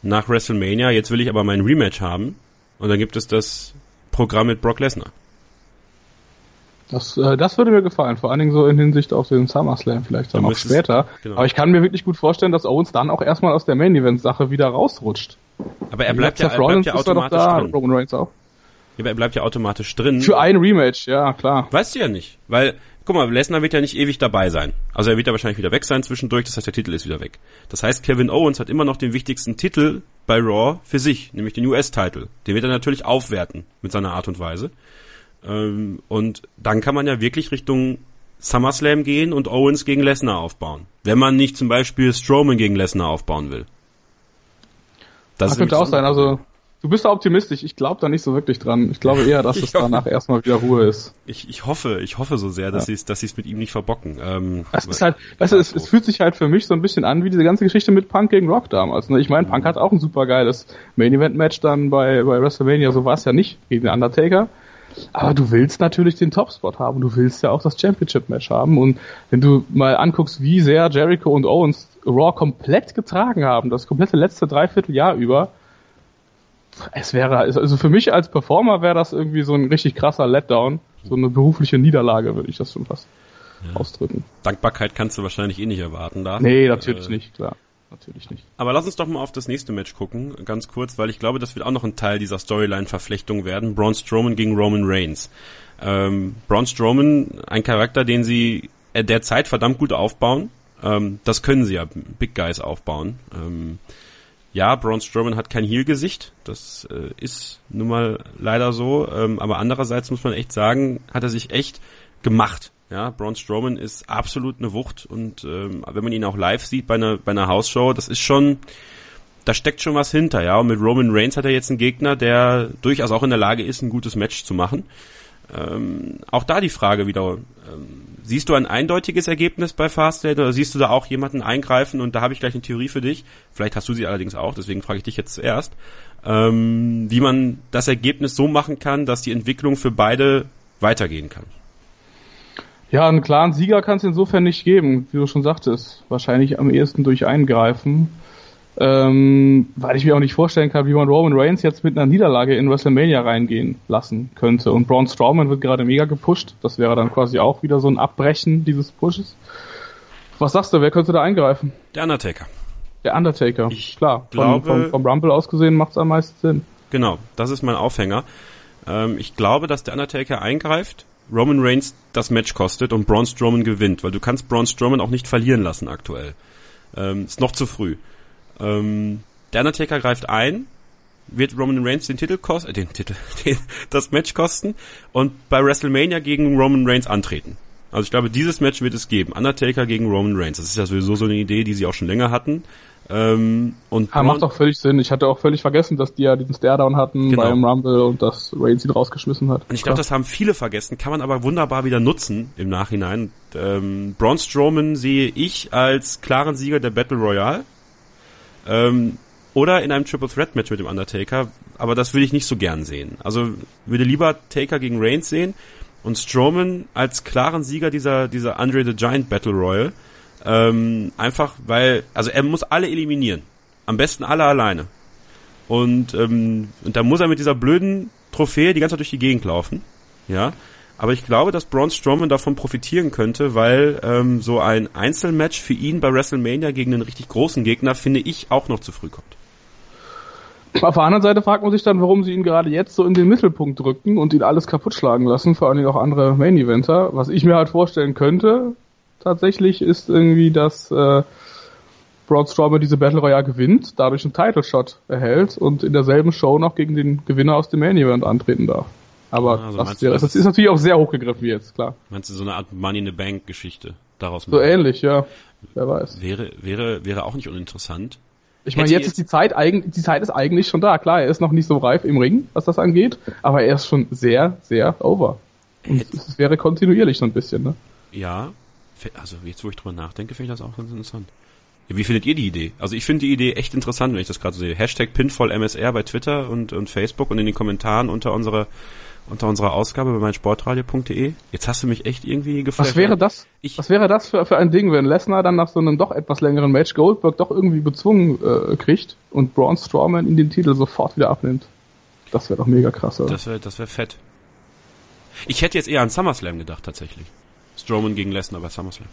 nach WrestleMania, jetzt will ich aber mein Rematch haben und dann gibt es das Programm mit Brock Lesnar. Das, äh, das würde mir gefallen, vor allen Dingen so in Hinsicht auf den SummerSlam vielleicht dann Du auch später. genau. Aber ich kann mir wirklich gut vorstellen, dass Owens dann auch erstmal aus der Main-Event-Sache wieder rausrutscht. Aber er bleibt ja, er bleibt ja automatisch da, drin. Roman Reigns auch. Ja, aber er bleibt ja automatisch drin. Für ein Rematch, ja, klar. Weißt du ja nicht, weil, guck mal, Lesnar wird ja nicht ewig dabei sein. Also er wird ja wahrscheinlich wieder weg sein zwischendurch, das heißt, der Titel ist wieder weg. Das heißt, Kevin Owens hat immer noch den wichtigsten Titel bei Raw für sich, nämlich den US-Titel. Den wird er natürlich aufwerten mit seiner Art und Weise. Ähm, und dann kann man ja wirklich Richtung SummerSlam gehen und Owens gegen Lesnar aufbauen. Wenn man nicht zum Beispiel Strowman gegen Lesnar aufbauen will. Das, ist könnte auch sein. Also du bist da optimistisch. Ich glaube da nicht so wirklich dran. Ich glaube [LAUGHS] eher, dass es danach erstmal wieder Ruhe ist. Ich, ich hoffe, ich hoffe so sehr, dass sie es, dass sie es mit ihm nicht verbocken. Ähm, Es ist halt, weißt du, es, es fühlt sich halt für mich so ein bisschen an wie diese ganze Geschichte mit Punk gegen Rock damals. Ne? Ich meine, Punk hat auch ein super geiles Main Event Match dann bei, bei WrestleMania. So war es ja nicht gegen den Undertaker. Aber du willst natürlich den Topspot haben. Du willst ja auch das Championship Match haben. Und wenn du mal anguckst, wie sehr Jericho und Owens Raw komplett getragen haben, das komplette letzte Dreivierteljahr über, es wäre, also für mich als Performer wäre das irgendwie so ein richtig krasser Letdown. So eine berufliche Niederlage, würde ich das schon fast ausdrücken. Dankbarkeit kannst du wahrscheinlich eh nicht erwarten da. Nee, natürlich Äh, nicht, klar. Natürlich nicht. Aber lass uns doch mal auf das nächste Match gucken, ganz kurz, weil ich glaube, das wird auch noch ein Teil dieser Storyline-Verflechtung werden. Braun Strowman gegen Roman Reigns. Ähm, Braun Strowman, ein Charakter, den sie äh, derzeit verdammt gut aufbauen. Ähm, das können sie ja, Big Guys aufbauen. Ähm, ja, Braun Strowman hat kein Heel-Gesicht, das äh, ist nun mal leider so, ähm, aber andererseits muss man echt sagen, hat er sich echt gemacht. Ja, Braun Strowman ist absolut eine Wucht und ähm, wenn man ihn auch live sieht bei einer, bei einer Hausshow, das ist schon, da steckt schon was hinter, ja. Und mit Roman Reigns hat er jetzt einen Gegner, der durchaus auch in der Lage ist, ein gutes Match zu machen. Ähm, auch da die Frage wieder, ähm, siehst du ein eindeutiges Ergebnis bei Fastlane oder siehst du da auch jemanden eingreifen? Und da habe ich gleich eine Theorie für dich. Vielleicht hast du sie allerdings auch, deswegen frage ich dich jetzt zuerst. Ähm, wie man das Ergebnis so machen kann, dass die Entwicklung für beide weitergehen kann. Ja, einen klaren Sieger kann es insofern nicht geben, wie du schon sagtest. Wahrscheinlich am ehesten durch Eingreifen. Ähm, weil ich mir auch nicht vorstellen kann, wie man Roman Reigns jetzt mit einer Niederlage in WrestleMania reingehen lassen könnte. Und Braun Strowman wird gerade mega gepusht. Das wäre dann quasi auch wieder so ein Abbrechen dieses Pushes. Was sagst du, wer könnte da eingreifen? Der Undertaker. Der Undertaker. Ich Klar, glaube- vom, vom, vom Rumble aus gesehen macht es am meisten Sinn. Genau, das ist mein Aufhänger. Ähm, ich glaube, dass der Undertaker eingreift, Roman Reigns das Match kostet und Braun Strowman gewinnt, weil du kannst Braun Strowman auch nicht verlieren lassen aktuell. Ähm, ist noch zu früh. Ähm, der Undertaker greift ein, wird Roman Reigns den Titel kosten, äh, den Titel, [LAUGHS] den, das Match kosten und bei WrestleMania gegen Roman Reigns antreten. Also ich glaube, dieses Match wird es geben. Undertaker gegen Roman Reigns. Das ist ja sowieso so eine Idee, die sie auch schon länger hatten. Ähm, und ja, macht auch völlig Sinn. Ich hatte auch völlig vergessen, dass die ja diesen Staredown hatten genau. beim Rumble und dass Reigns ihn rausgeschmissen hat. Und ich glaube, das haben viele vergessen, kann man aber wunderbar wieder nutzen im Nachhinein. Ähm, Braun Strowman sehe ich als klaren Sieger der Battle Royale. Ähm, oder in einem Triple Threat Match mit dem Undertaker, aber das würde ich nicht so gern sehen. Also würde lieber Taker gegen Reigns sehen und Strowman als klaren Sieger dieser, dieser Andre the Giant Battle Royal. Ähm, einfach weil, also er muss alle eliminieren. Am besten alle alleine. Und, ähm, und da muss er mit dieser blöden Trophäe die ganze Zeit durch die Gegend laufen. Ja. Aber ich glaube, dass Braun Strowman davon profitieren könnte, weil ähm, so ein Einzelmatch für ihn bei WrestleMania gegen einen richtig großen Gegner, finde ich, auch noch zu früh kommt. Auf der anderen Seite fragt man sich dann, warum sie ihn gerade jetzt so in den Mittelpunkt drücken und ihn alles kaputt schlagen lassen, vor allem auch andere Main-Eventer. Was ich mir halt vorstellen könnte, tatsächlich, ist irgendwie, dass äh, Braun Strowman diese Battle Royale gewinnt, dadurch einen Title Shot erhält und in derselben Show noch gegen den Gewinner aus dem Main Event antreten darf. Aber also das, wäre, das ist natürlich auch sehr hochgegriffen jetzt, klar. Meinst du so eine Art Money in the Bank Geschichte daraus machen? So ähnlich, ja. Wer weiß. Wäre, wäre, wäre auch nicht uninteressant. Ich meine, jetzt, jetzt ist die Zeit eigentlich, die Zeit ist eigentlich schon da. Klar, er ist noch nicht so reif im Ring, was das angeht, aber er ist schon sehr, sehr over. Und es wäre kontinuierlich so ein bisschen, ne? Ja, also jetzt wo ich drüber nachdenke, finde ich das auch ganz interessant. Ja, wie findet ihr die Idee? Also ich finde die Idee echt interessant, wenn ich das gerade so sehe. Hashtag PinfallMSR bei Twitter und, und Facebook und in den Kommentaren unter unserer unter unserer Ausgabe bei meinsportradio.de. Jetzt hast du mich echt irgendwie gefragt. Was wäre das? Ich, was wäre das für, für ein Ding, wenn Lesnar dann nach so einem doch etwas längeren Match Goldberg doch irgendwie bezwungen äh, kriegt und Braun Strowman ihn den Titel sofort wieder abnimmt? Das wäre doch mega krass, oder? Das wäre das wäre fett. Ich hätte jetzt eher an SummerSlam gedacht, tatsächlich. Strowman gegen Lesnar bei SummerSlam.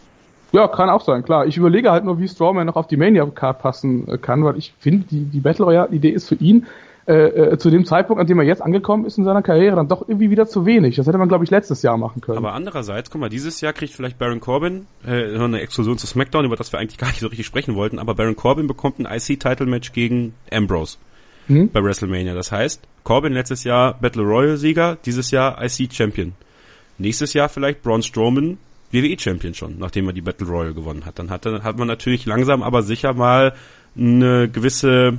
Ja, kann auch sein, klar. Ich überlege halt nur, wie Strowman noch auf die Mania-Card passen äh, kann, weil ich finde, die, die Battle Royale-Idee ist für ihn äh, äh, zu dem Zeitpunkt, an dem er jetzt angekommen ist in seiner Karriere, dann doch irgendwie wieder zu wenig. Das hätte man, glaube ich, letztes Jahr machen können. Aber andererseits, guck mal, dieses Jahr kriegt vielleicht Baron Corbin äh, eine Explosion zu SmackDown, über das wir eigentlich [LAUGHS] gar nicht so richtig sprechen wollten, aber Baron Corbin bekommt ein IC-Title-Match gegen Ambrose mhm. bei WrestleMania. Das heißt, Corbin letztes Jahr Battle Royal-Sieger, dieses Jahr IC-Champion. Nächstes Jahr vielleicht Braun Strowman WWE-Champion schon, nachdem er die Battle Royal gewonnen hat. Dann hat, dann hat man natürlich langsam aber sicher mal eine gewisse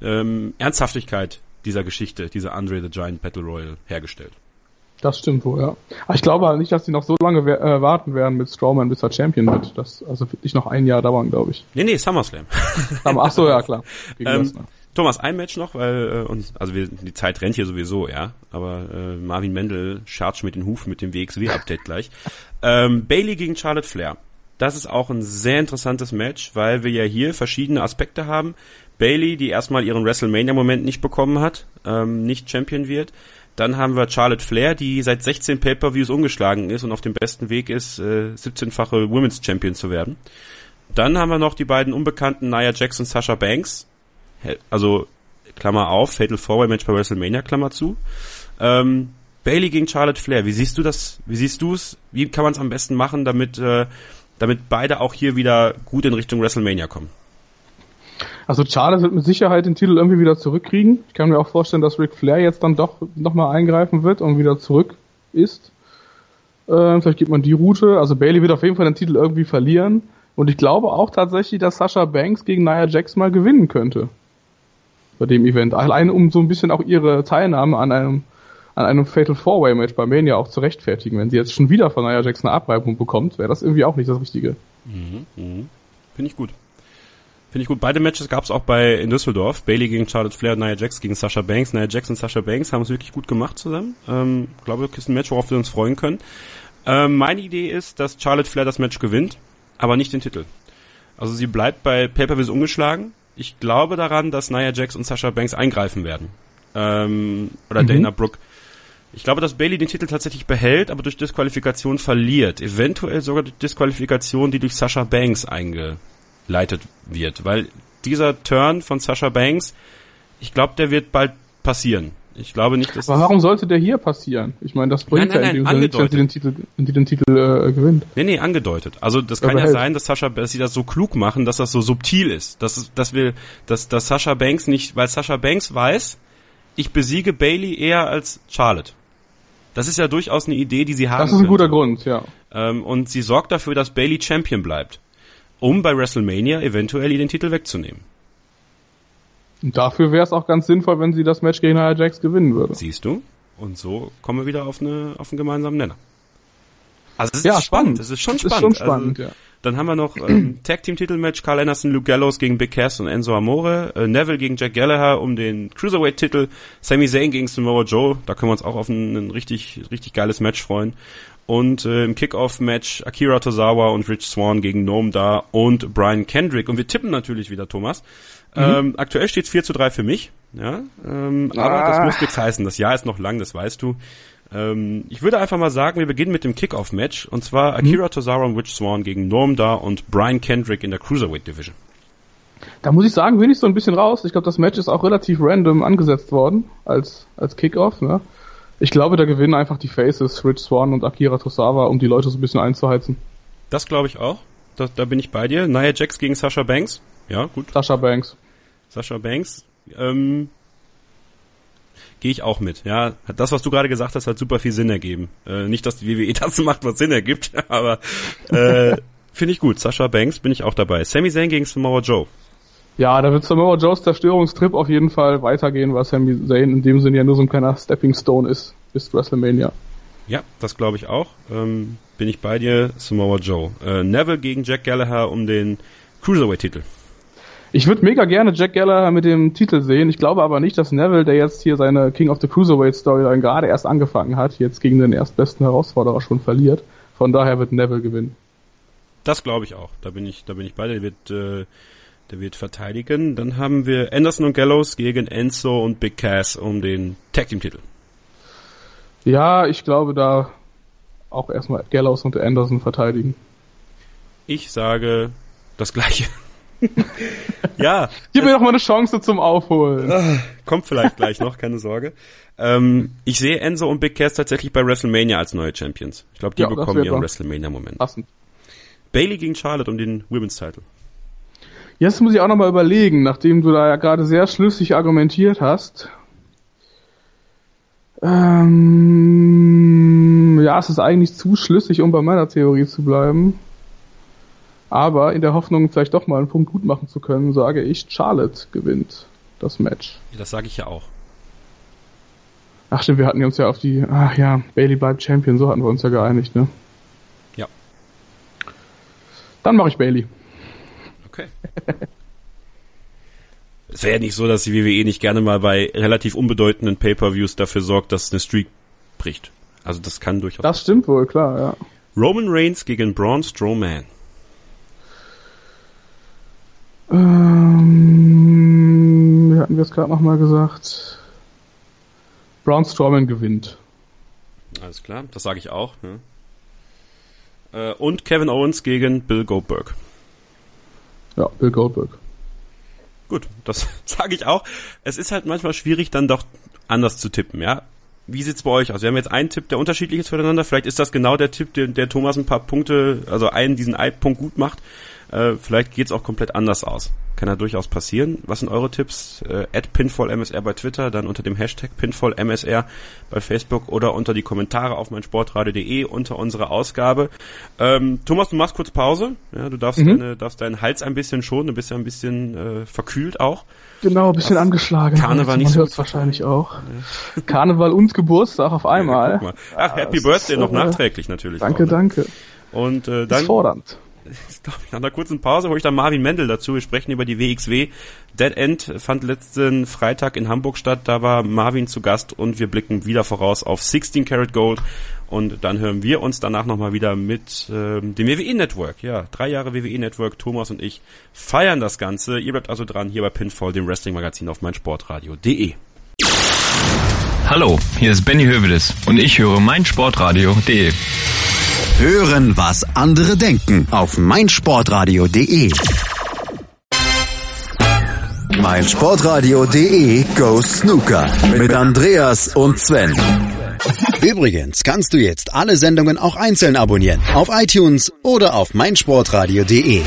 ähm, Ernsthaftigkeit dieser Geschichte, dieser Andre the Giant Battle Royal hergestellt. Das stimmt wohl, ja. Aber ich glaube halt nicht, dass sie noch so lange äh, warten werden mit Strowman, bis er Champion wird. Das also wird nicht noch ein Jahr dauern, glaube ich. Nee, nee, SummerSlam. Ach so, ja, klar. [LAUGHS] Ähm, Thomas, ein Match noch, weil äh, uns, also wir, die Zeit rennt hier sowieso, ja. Aber äh, Marvin Mendel charge mit den Hufen mit dem WXW-Update gleich. [LAUGHS] Ähm, Bailey gegen Charlotte Flair. Das ist auch ein sehr interessantes Match, weil wir ja hier verschiedene Aspekte haben. Bailey, die erstmal ihren WrestleMania-Moment nicht bekommen hat, ähm, nicht Champion wird. Dann haben wir Charlotte Flair, die seit 16 Pay-per-Views umgeschlagen ist und auf dem besten Weg ist, äh, 17-fache Women's Champion zu werden. Dann haben wir noch die beiden unbekannten Nia Jax und Sasha Banks. Also, Klammer auf, Fatal Four-Way Match bei WrestleMania, Klammer zu. Ähm, Bailey gegen Charlotte Flair, wie siehst du das? Wie siehst du es? Wie kann man es am besten machen, damit, äh, damit beide auch hier wieder gut in Richtung WrestleMania kommen? Also Charlotte wird mit Sicherheit den Titel irgendwie wieder zurückkriegen. Ich kann mir auch vorstellen, dass Ric Flair jetzt dann doch nochmal eingreifen wird und wieder zurück ist. Äh, vielleicht geht man die Route. Also Bailey wird auf jeden Fall den Titel irgendwie verlieren. Und ich glaube auch tatsächlich, dass Sasha Banks gegen Nia Jax mal gewinnen könnte. Bei dem Event. Allein um so ein bisschen auch ihre Teilnahme an einem an einem Fatal Four Way Match bei Mania auch zu rechtfertigen. Wenn sie jetzt schon wieder von Nia Jax eine Abreibung bekommt, wäre das irgendwie auch nicht das Richtige. Mhm, mh. Finde ich gut. Finde ich gut. Beide Matches gab es auch bei in Düsseldorf. Bailey gegen Charlotte Flair, Nia Jax gegen Sasha Banks. Nia Jax und Sasha Banks haben es wirklich gut gemacht zusammen. Ähm, glaube, das ist ein Match, worauf wir uns freuen können. Ähm, meine Idee ist, dass Charlotte Flair das Match gewinnt, aber nicht den Titel. Also sie bleibt bei Pay-Per-Views ungeschlagen. Ich glaube daran, dass Nia Jax und Sasha Banks eingreifen werden. Ähm, oder mhm. Dana Brooke. Ich glaube, dass Bailey den Titel tatsächlich behält, aber durch Disqualifikation verliert. Eventuell sogar durch Disqualifikation, die durch Sasha Banks einge geleitet wird. Weil dieser Turn von Sasha Banks, ich glaube, der wird bald passieren. Ich glaube nicht, dass. Aber warum sollte der hier passieren? Ich meine, das bringt nein, nein, ja in dem den Titel, den Titel äh, gewinnt. Nee, nee, angedeutet. Also das kann ja hält. sein, dass Sascha, dass sie das so klug machen, dass das so subtil ist. Dass, dass wir, dass, dass Sascha Banks nicht, weil Sascha Banks weiß, ich besiege Bailey eher als Charlotte. Das ist ja durchaus eine Idee, die sie haben. Das ist ein könnte. guter Grund, ja. Ähm, und sie sorgt dafür, dass Bailey Champion bleibt. um bei WrestleMania eventuell den Titel wegzunehmen. Und dafür wäre es auch ganz sinnvoll, wenn sie das Match gegen Nia Jax gewinnen würde. Siehst du? Und so kommen wir wieder auf, eine, auf einen gemeinsamen Nenner. Also es Ja, ist spannend. spannend. Es ist schon Es ist spannend. schon spannend, also, ja. Dann haben wir noch ähm, [CLEARS THROAT] Tag Team Titelmatch Carl Anderson, Luke Gallows gegen Big Cass und Enzo Amore, äh, Neville gegen Jack Gallagher um den Cruiserweight Titel, Sami Zayn gegen Samoa Joe, da können wir uns auch auf ein, ein richtig richtig geiles Match freuen. Und äh, im Kickoff Match Akira Tozawa und Rich Swan gegen Noam Dar und Brian Kendrick und wir tippen natürlich wieder Thomas. Ähm, aktuell steht es 4 zu 3 für mich, ja, ähm, aber das Ah. muss nichts heißen. Das Jahr ist noch lang, das weißt du. Ähm, ich würde einfach mal sagen, wir beginnen mit dem Kickoff-Match und zwar Akira Tozawa und Rich Swan gegen Norm Dar und Brian Kendrick in der Cruiserweight Division. Da muss ich sagen, bin ich so ein bisschen raus. Ich glaube, das Match ist auch relativ random angesetzt worden als, als Kickoff. Ne? Ich glaube, da gewinnen einfach die Faces, Rich Swan und Akira Tosawa, um die Leute so ein bisschen einzuheizen. Das glaube ich auch. Da, da bin ich bei dir. Nia Jax gegen Sasha Banks. Ja, gut. Sasha Banks. Sasha Banks. Ähm, Gehe ich auch mit. Ja, hat das, was du gerade gesagt hast, hat super viel Sinn ergeben. Äh, nicht, dass die WWE [LAUGHS] das macht, was Sinn ergibt, [LAUGHS] aber äh, finde ich gut. Sasha Banks bin ich auch dabei. Sami Zayn gegen Samoa Joe. Ja, da wird Samoa Joes Zerstörungstrip auf jeden Fall weitergehen, weil Sami Zayn in dem Sinne ja nur so ein kleiner Stepping Stone ist bis WrestleMania. Ja, das glaube ich auch. Ähm, bin ich bei dir, Samoa Joe. Äh, Neville gegen Jack Gallagher um den Cruiserweight-Titel. Ich würde mega gerne Jack Gallagher mit dem Titel sehen. Ich glaube aber nicht, dass Neville, der jetzt hier seine King of the Cruiserweight Storyline gerade erst angefangen hat, jetzt gegen den erstbesten Herausforderer schon verliert. Von daher wird Neville gewinnen. Das glaube ich auch. Da bin ich, da bin ich bei. Der wird, äh, der wird verteidigen. Dann haben wir Anderson und Gallows gegen Enzo und Big Cass um den Tag Team Titel. Ja, ich glaube da auch erstmal Gallows und Anderson verteidigen. Ich sage das Gleiche. Ja, Gib mir doch mal eine Chance zum Aufholen. kommt vielleicht gleich noch, keine Sorge. Ähm, ich sehe Enzo und Big Cass tatsächlich bei WrestleMania als neue Champions. Ich glaube, die Ja, bekommen ihren. WrestleMania-Moment. Passend. Bailey gegen Charlotte um den Women's Title. Jetzt muss ich auch nochmal überlegen, nachdem du da ja gerade sehr schlüssig argumentiert hast. Ähm, ja, es ist eigentlich zu schlüssig, um bei meiner Theorie zu bleiben. Aber in der Hoffnung, vielleicht doch mal einen Punkt gut machen zu können, sage ich, Charlotte gewinnt das Match. Das sage ich ja auch. Ach stimmt, wir hatten uns ja auf die, ach ja, Bailey bleibt Champion, so hatten wir uns ja geeinigt, ne? Ja. Dann mache ich Bailey. Okay. [LAUGHS] Es wäre ja nicht so, dass die WWE nicht gerne mal bei relativ unbedeutenden Pay-Per-Views dafür sorgt, dass eine Streak bricht. Also das kann durchaus. Das stimmt wohl, klar, ja. Roman Reigns gegen Braun Strowman. Ähm, wie hatten wir es gerade nochmal gesagt? Braun Strowman gewinnt. Alles klar, das sage ich auch. Ne? Äh, Und Kevin Owens gegen Bill Goldberg. Ja, Bill Goldberg. Gut, das [LAUGHS] sage ich auch. Es ist halt manchmal schwierig, dann doch anders zu tippen, ja. Wie sieht's bei euch aus? Wir haben jetzt einen Tipp, der unterschiedlich ist voneinander. Vielleicht ist das genau der Tipp, der, der Thomas ein paar Punkte, also einen diesen Punkt gut macht. Äh, vielleicht geht's auch komplett anders aus. Kann ja durchaus passieren. Was sind eure Tipps? Äh, at PinfallMSR bei Twitter, dann unter dem Hashtag PinfallMSR bei Facebook oder unter die Kommentare auf meinsportradio.de unter unserer Ausgabe. Ähm, Thomas, du machst kurz Pause. Ja, du darfst, deine, darfst deinen Hals ein bisschen schonen. Du bist ja ein bisschen äh, verkühlt auch. Genau, ein bisschen angeschlagen. Karneval nicht so wahrscheinlich auch. Karneval und Geburtstag auf einmal. Mal. Ach, Happy das Birthday ist, noch äh, nachträglich natürlich. Danke, auch, ne? danke. Und äh, Das dann ist fordernd. ist, glaub ich, nach einer kurzen Pause hole ich dann Marvin Mendel dazu. Wir sprechen über die WXW. Dead End fand letzten Freitag in Hamburg statt. Da war Marvin zu Gast und wir blicken wieder voraus auf 16 Karat Gold. Und dann hören wir uns danach nochmal wieder mit ähm, dem WWE Network. Ja, drei Jahre WWE Network. Thomas und ich feiern das Ganze. Ihr bleibt also dran hier bei Pinfall, dem Wrestling-Magazin auf meinsportradio.de. Hallo, hier ist Benny Hövedes und ich höre meinsportradio.de. Hören, was andere denken auf meinsportradio.de. meinsportradio.de Go Snooker mit Andreas und Sven. Übrigens kannst du jetzt alle Sendungen auch einzeln abonnieren auf iTunes oder auf meinsportradio.de.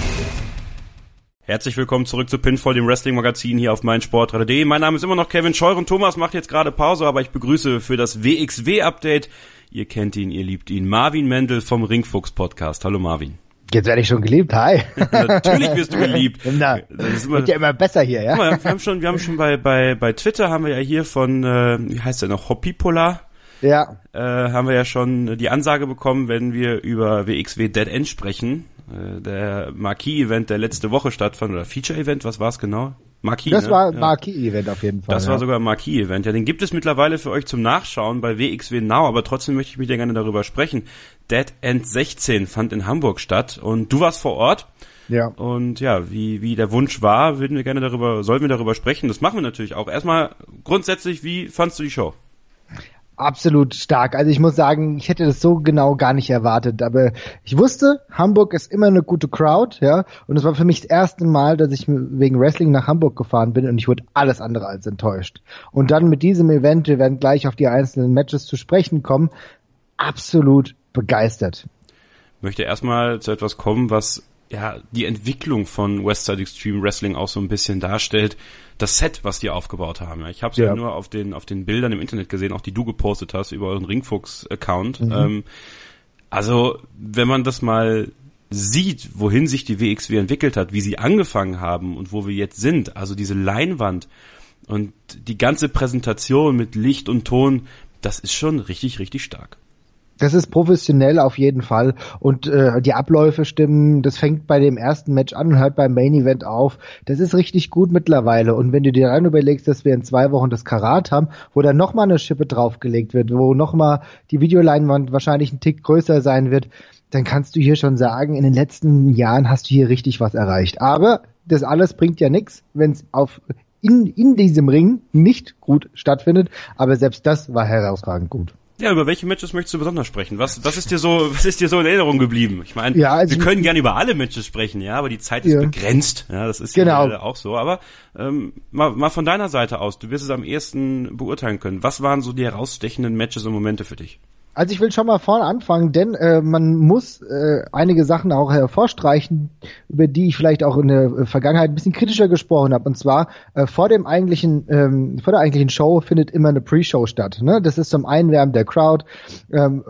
Herzlich willkommen zurück zu Pinfall, dem Wrestling-Magazin hier auf meinsportradio.de. Mein Name ist immer noch Kevin Scheuer und Thomas macht jetzt gerade Pause, aber ich begrüße für das WXW-Update, ihr kennt ihn, ihr liebt ihn, Marvin Mendel vom Ringfuchs-Podcast. Hallo Marvin. Jetzt werde ich schon geliebt, hi. [LAUGHS] Natürlich wirst du geliebt. [LAUGHS] Na, das ist immer, wird ja immer besser hier, ja. Mal, wir haben schon, wir haben schon bei, bei, bei Twitter haben wir ja hier von, äh, wie heißt der noch, Hoppipolar. Ja. Äh, haben wir ja schon die Ansage bekommen, wenn wir über WXW Dead End sprechen. Äh, der Marquis-Event, der letzte Woche stattfand, oder Feature-Event, was war es genau? Marquis, Das ne? war ja. Marquis-Event auf jeden Fall. Das ja. war sogar ein Marquis-Event. Ja, den gibt es mittlerweile für euch zum Nachschauen bei WXW Now, aber trotzdem möchte ich mit dir gerne darüber sprechen. Dead End 16 fand in Hamburg statt und du warst vor Ort. Ja. Und ja, wie, wie der Wunsch war, würden wir gerne darüber, sollten wir darüber sprechen. Das machen wir natürlich auch. Erstmal grundsätzlich, wie fandst du die Show? Absolut stark. Also ich muss sagen, ich hätte das so genau gar nicht erwartet. Aber ich wusste, Hamburg ist immer eine gute Crowd, ja. Und es war für mich das erste Mal, dass ich wegen Wrestling nach Hamburg gefahren bin und ich wurde alles andere als enttäuscht. Und dann mit diesem Event, wir werden gleich auf die einzelnen Matches zu sprechen kommen, absolut begeistert. Ich möchte erstmal zu etwas kommen, was ja die Entwicklung von Westside Extreme Wrestling auch so ein bisschen darstellt. Das Set, was die aufgebaut haben. Ich habe es ja. ja. nur auf den auf den Bildern im Internet gesehen, auch die du gepostet hast über euren Ringfuchs-Account. Mhm. Ähm, also wenn man das mal sieht, wohin sich die WXW entwickelt hat, wie sie angefangen haben und wo wir jetzt sind, also diese Leinwand und die ganze Präsentation mit Licht und Ton, das ist schon richtig, richtig stark. Das ist professionell auf jeden Fall und äh, die Abläufe stimmen. Das fängt bei dem ersten Match an und hört beim Main Event auf. Das ist richtig gut mittlerweile. Und wenn du dir dann überlegst, dass wir in zwei Wochen das Karat haben, wo dann nochmal eine Schippe draufgelegt wird, wo nochmal die Videoleinwand wahrscheinlich ein Tick größer sein wird, dann kannst du hier schon sagen, in den letzten Jahren hast du hier richtig was erreicht. Aber das alles bringt ja nichts, wenn es auf in, in diesem Ring nicht gut stattfindet. Aber selbst das war herausragend gut. Ja, über welche Matches möchtest du besonders sprechen? Was, was ist dir so, [LAUGHS] was ist dir so in Erinnerung geblieben? Ich meine, ja, also wir können gerne über alle Matches sprechen, ja, aber die Zeit ist ja. begrenzt. Ja, das ist genau. ja auch so. Aber ähm, mal, mal von deiner Seite aus, du wirst es am ehesten beurteilen können. Was waren so die herausstechenden Matches und Momente für dich? Also ich will schon mal vorne anfangen, denn äh, man muss äh, einige Sachen auch hervorstreichen, über die ich vielleicht auch in der Vergangenheit ein bisschen kritischer gesprochen habe. Und zwar äh, vor dem eigentlichen, ähm, vor der eigentlichen Show findet immer eine Pre-Show statt. Ne? Das ist zum Einwärmen der Crowd. Ähm,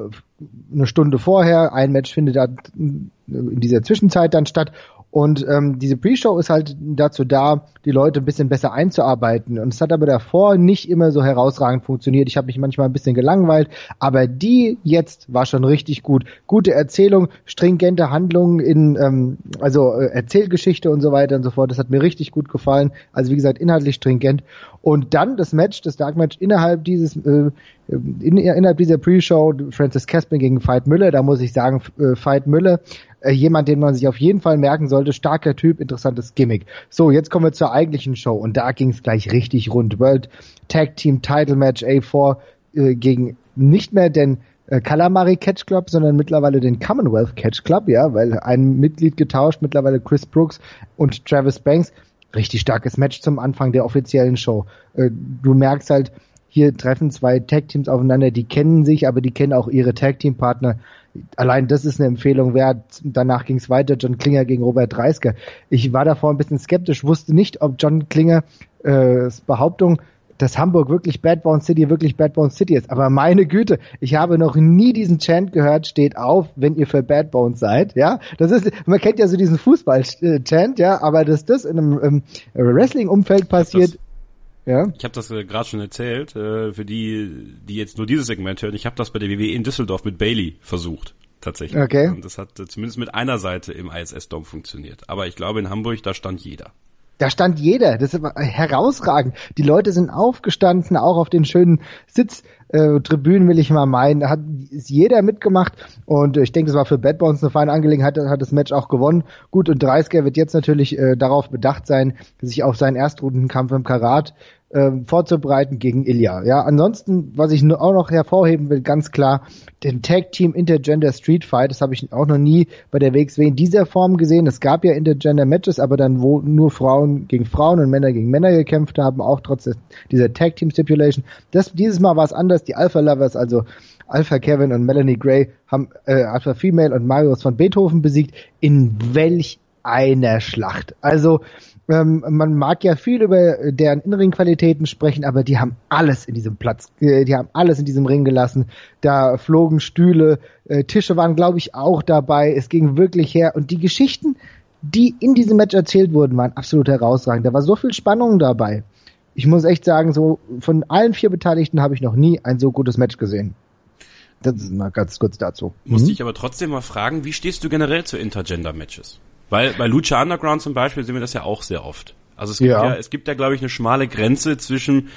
eine Stunde vorher, ein Match findet in dieser Zwischenzeit dann statt und ähm, diese Pre-Show ist halt dazu da, die Leute ein bisschen besser einzuarbeiten. Und es hat aber davor nicht immer so herausragend funktioniert. Ich habe mich manchmal ein bisschen gelangweilt, aber die jetzt war schon richtig gut. Gute Erzählung, stringente Handlungen in ähm, also äh, Erzählgeschichte und so weiter und so fort. Das hat mir richtig gut gefallen. Also wie gesagt, inhaltlich stringent. Und dann das Match, das Dark Match innerhalb dieses äh, in, innerhalb dieser Pre-Show Francis Caspin gegen Veit Müller. Da muss ich sagen, äh, Veit Müller äh, jemand, den man sich auf jeden Fall merken sollte. Starker Typ, interessantes Gimmick. So, jetzt kommen wir zur eigentlichen Show und da ging es gleich richtig rund. World Tag Team Title Match A4 äh, gegen nicht mehr den äh, Calamari Catch Club, sondern mittlerweile den Commonwealth Catch Club, ja, weil ein Mitglied getauscht, mittlerweile Chris Brooks und Travis Banks. Richtig starkes Match zum Anfang der offiziellen Show. Äh, du merkst halt, hier treffen zwei Tag Teams aufeinander, die kennen sich, aber die kennen auch ihre Tag Team Partner allein das ist eine Empfehlung wert. Danach ging es weiter, John Klinger gegen Robert Dreisker. Ich war davor ein bisschen skeptisch, wusste nicht, ob John Klinger äh, Behauptung, dass Hamburg wirklich Bad Bound City wirklich Bad Bound City ist. Aber meine Güte, ich habe noch nie diesen Chant gehört, steht auf, wenn ihr für Bad Bones seid. Ja, das ist, man kennt ja so diesen Fußball-Chant, ja, aber dass das in einem Wrestling-Umfeld passiert, ja. Ich habe das äh, gerade schon erzählt, äh, für die, die jetzt nur dieses Segment hören. Ich habe das bei der WWE in Düsseldorf mit Bailey versucht, tatsächlich. Okay. Und das hat äh, zumindest mit einer Seite im ISS-Dom funktioniert. Aber ich glaube, in Hamburg, da stand jeder. Da stand jeder. Das ist herausragend. Die Leute sind aufgestanden, auch auf den schönen Sitztribünen, will ich mal meinen. Da hat jeder mitgemacht. Und ich denke, das war für Bad Bones eine feine Angelegenheit. Hat das Match auch gewonnen. Gut, und Dreisker wird jetzt natürlich äh, darauf bedacht sein, sich auf seinen Erstrundenkampf im Karat äh, vorzubereiten gegen Ilya. Ja, ansonsten, was ich nur auch noch hervorheben will, ganz klar, den Tag Team Intergender Street Fight, das habe ich auch noch nie bei der WXW in dieser Form gesehen. Es gab ja Intergender Matches, aber dann wo nur Frauen gegen Frauen und Männer gegen Männer gekämpft haben, auch trotz dieser Tag Team Stipulation. Das dieses Mal war es anders. Die Alpha Lovers, also Alpha Kevin und Melanie Gray haben äh, Alpha Female und Marius von Beethoven besiegt. In welch einer Schlacht. Also Ähm, man mag ja viel über deren Innenringqualitäten sprechen, aber die haben alles in diesem Platz, äh, die haben alles in diesem Ring gelassen. Da flogen Stühle, äh, Tische waren, glaube ich, auch dabei. Es ging wirklich her. Und die Geschichten, die in diesem Match erzählt wurden, waren absolut herausragend. Da war so viel Spannung dabei. Ich muss echt sagen, so von allen vier Beteiligten habe ich noch nie ein so gutes Match gesehen. Das ist mal ganz kurz dazu. Musste mhm. ich aber trotzdem mal fragen, wie stehst du generell zu Intergender-Matches? Weil bei Lucha Underground zum Beispiel sehen wir das ja auch sehr oft. Also es gibt ja, ja es gibt ja, glaube ich, eine schmale Grenze zwischen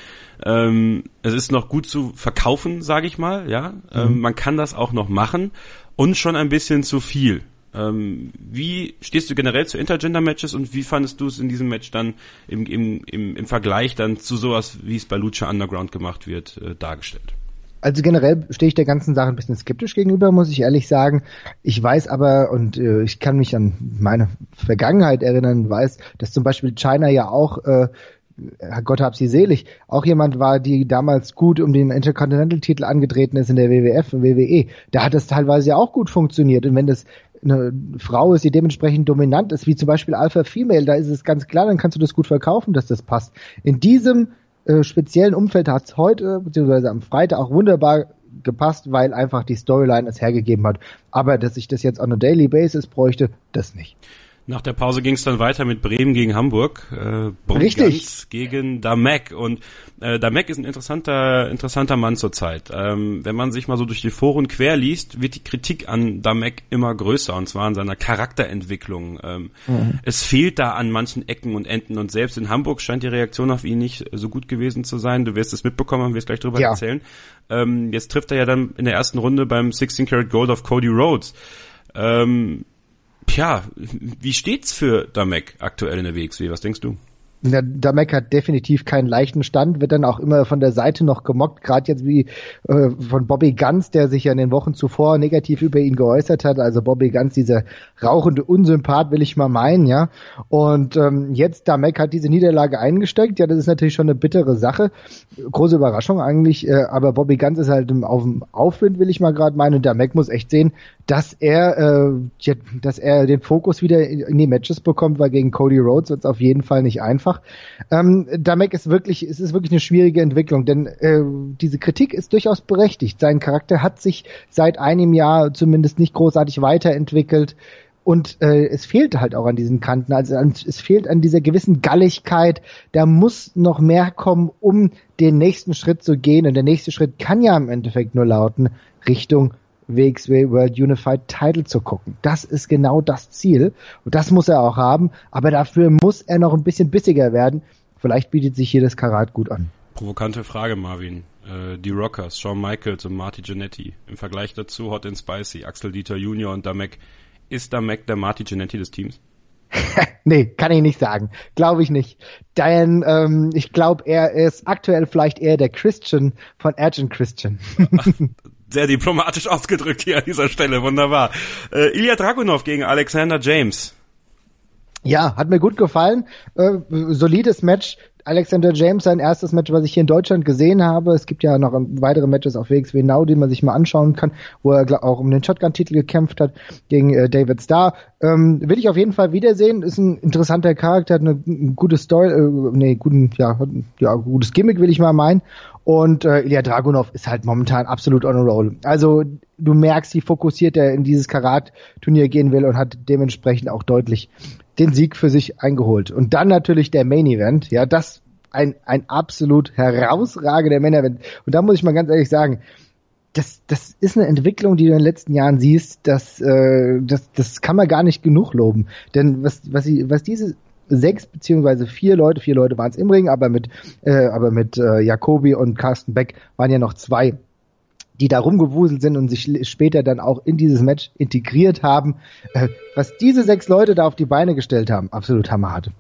ähm, es ist noch gut zu verkaufen, sage ich mal, ja. Ähm, mhm. Ähm, man kann das auch noch machen und schon ein bisschen zu viel. Ähm, wie stehst du generell zu Intergender-Matches und wie fandest du es in diesem Match dann im, im, im, im Vergleich dann zu sowas, wie es bei Lucha Underground gemacht wird, äh, dargestellt? Also generell stehe ich der ganzen Sache ein bisschen skeptisch gegenüber, muss ich ehrlich sagen. Ich weiß aber und äh, ich kann mich an meine Vergangenheit erinnern, weiß, dass zum Beispiel China ja auch äh, Gott hab sie selig, auch jemand war, die damals gut um den Intercontinental-Titel angetreten ist in der WWF und WWE. Da hat das teilweise ja auch gut funktioniert. Und wenn das eine Frau ist, die dementsprechend dominant ist, wie zum Beispiel Alpha Female, da ist es ganz klar, dann kannst du das gut verkaufen, dass das passt. In diesem äh, speziellen Umfeld hat es heute, beziehungsweise am Freitag auch wunderbar gepasst, weil einfach die Storyline es hergegeben hat. Aber dass ich das jetzt on a daily basis bräuchte, das nicht. Nach der Pause ging es dann weiter mit Bremen gegen Hamburg. Äh, Richtig. gegen Damek. Und äh, Damek ist ein interessanter, interessanter Mann zurzeit. Ähm, wenn man sich mal so durch die Foren quer liest, wird die Kritik an Damek immer größer, und zwar an seiner Charakterentwicklung. Ähm, mhm. Es fehlt da an manchen Ecken und Enden. Und selbst in Hamburg scheint die Reaktion auf ihn nicht so gut gewesen zu sein. Du wirst es mitbekommen, haben wir es gleich drüber ja. erzählen. Ähm, jetzt trifft er ja dann in der ersten Runde beim 16 Karat Gold auf Cody Rhodes. Ähm, Tja, wie steht's für Damek aktuell in der WXW? Was denkst du? Der Damek hat definitiv keinen leichten Stand, wird dann auch immer von der Seite noch gemockt, gerade jetzt wie äh, von Bobby Ganz, der sich ja in den Wochen zuvor negativ über ihn geäußert hat. Also Bobby Ganz, dieser rauchende Unsympath, will ich mal meinen, ja. Und ähm, jetzt Damek hat diese Niederlage eingesteckt. Ja, das ist natürlich schon eine bittere Sache. Große Überraschung eigentlich, äh, aber Bobby Ganz ist halt auf dem Aufwind, will ich mal gerade meinen. Und Damek muss echt sehen, dass er, äh, dass er den Fokus wieder in die Matches bekommt, weil gegen Cody Rhodes wird es auf jeden Fall nicht einfach. Ähm, Damek ist wirklich, es ist wirklich eine schwierige Entwicklung, denn äh, diese Kritik ist durchaus berechtigt. Sein Charakter hat sich seit einem Jahr zumindest nicht großartig weiterentwickelt. Und äh, es fehlt halt auch an diesen Kanten. Also es fehlt an dieser gewissen Galligkeit. Da muss noch mehr kommen, um den nächsten Schritt zu gehen. Und der nächste Schritt kann ja im Endeffekt nur lauten Richtung WXW World Unified Title zu gucken. Das ist genau das Ziel und das muss er auch haben, aber dafür muss er noch ein bisschen bissiger werden. Vielleicht bietet sich hier das Karat gut an. Provokante Frage, Marvin. Äh, die Rockers, Shawn Michaels und Marty Jannetty. Im Vergleich dazu Hot and Spicy, Axel Dieter Junior und Damek. Ist Damek der Marty Jannetty des Teams? [LAUGHS] nee, kann ich nicht sagen. Glaube ich nicht. Denn ähm, ich glaube, er ist aktuell vielleicht eher der Christian von Agent Christian. [LAUGHS] sehr diplomatisch [LAUGHS] ausgedrückt hier an dieser Stelle, wunderbar. Äh, Ilya Dragunov gegen Alexander James. Ja, hat mir gut gefallen. Äh, solides Match. Alexander James, sein erstes Match, was ich hier in Deutschland gesehen habe. Es gibt ja noch weitere Matches auf WXW Now, die man sich mal anschauen kann, wo er auch um den Shotgun-Titel gekämpft hat gegen äh, David Starr. Ähm, will ich auf jeden Fall wiedersehen. Ist ein interessanter Charakter, hat eine, eine gute Story, äh, nee, guten, ja, ja, gutes Gimmick, will ich mal meinen. Und äh, Ilya Dragunov ist halt momentan absolut on a roll. Also du merkst, wie fokussiert er in dieses Karat-Turnier gehen will und hat dementsprechend auch deutlich den Sieg für sich eingeholt. Und dann natürlich der Main Event. Ja, das ein, ein absolut herausragender Main Event. Und da muss ich mal ganz ehrlich sagen, das, das ist eine Entwicklung, die du in den letzten Jahren siehst, das, äh, das, das kann man gar nicht genug loben. Denn was, was, sie, was diese sechs beziehungsweise vier Leute, vier Leute waren es im Ring, aber mit, äh, aber mit äh, Jacobi und Carsten Beck waren ja noch zwei, die da rumgewuselt sind und sich später dann auch in dieses Match integriert haben. Äh, was diese sechs Leute da auf die Beine gestellt haben, absolut hammerhart.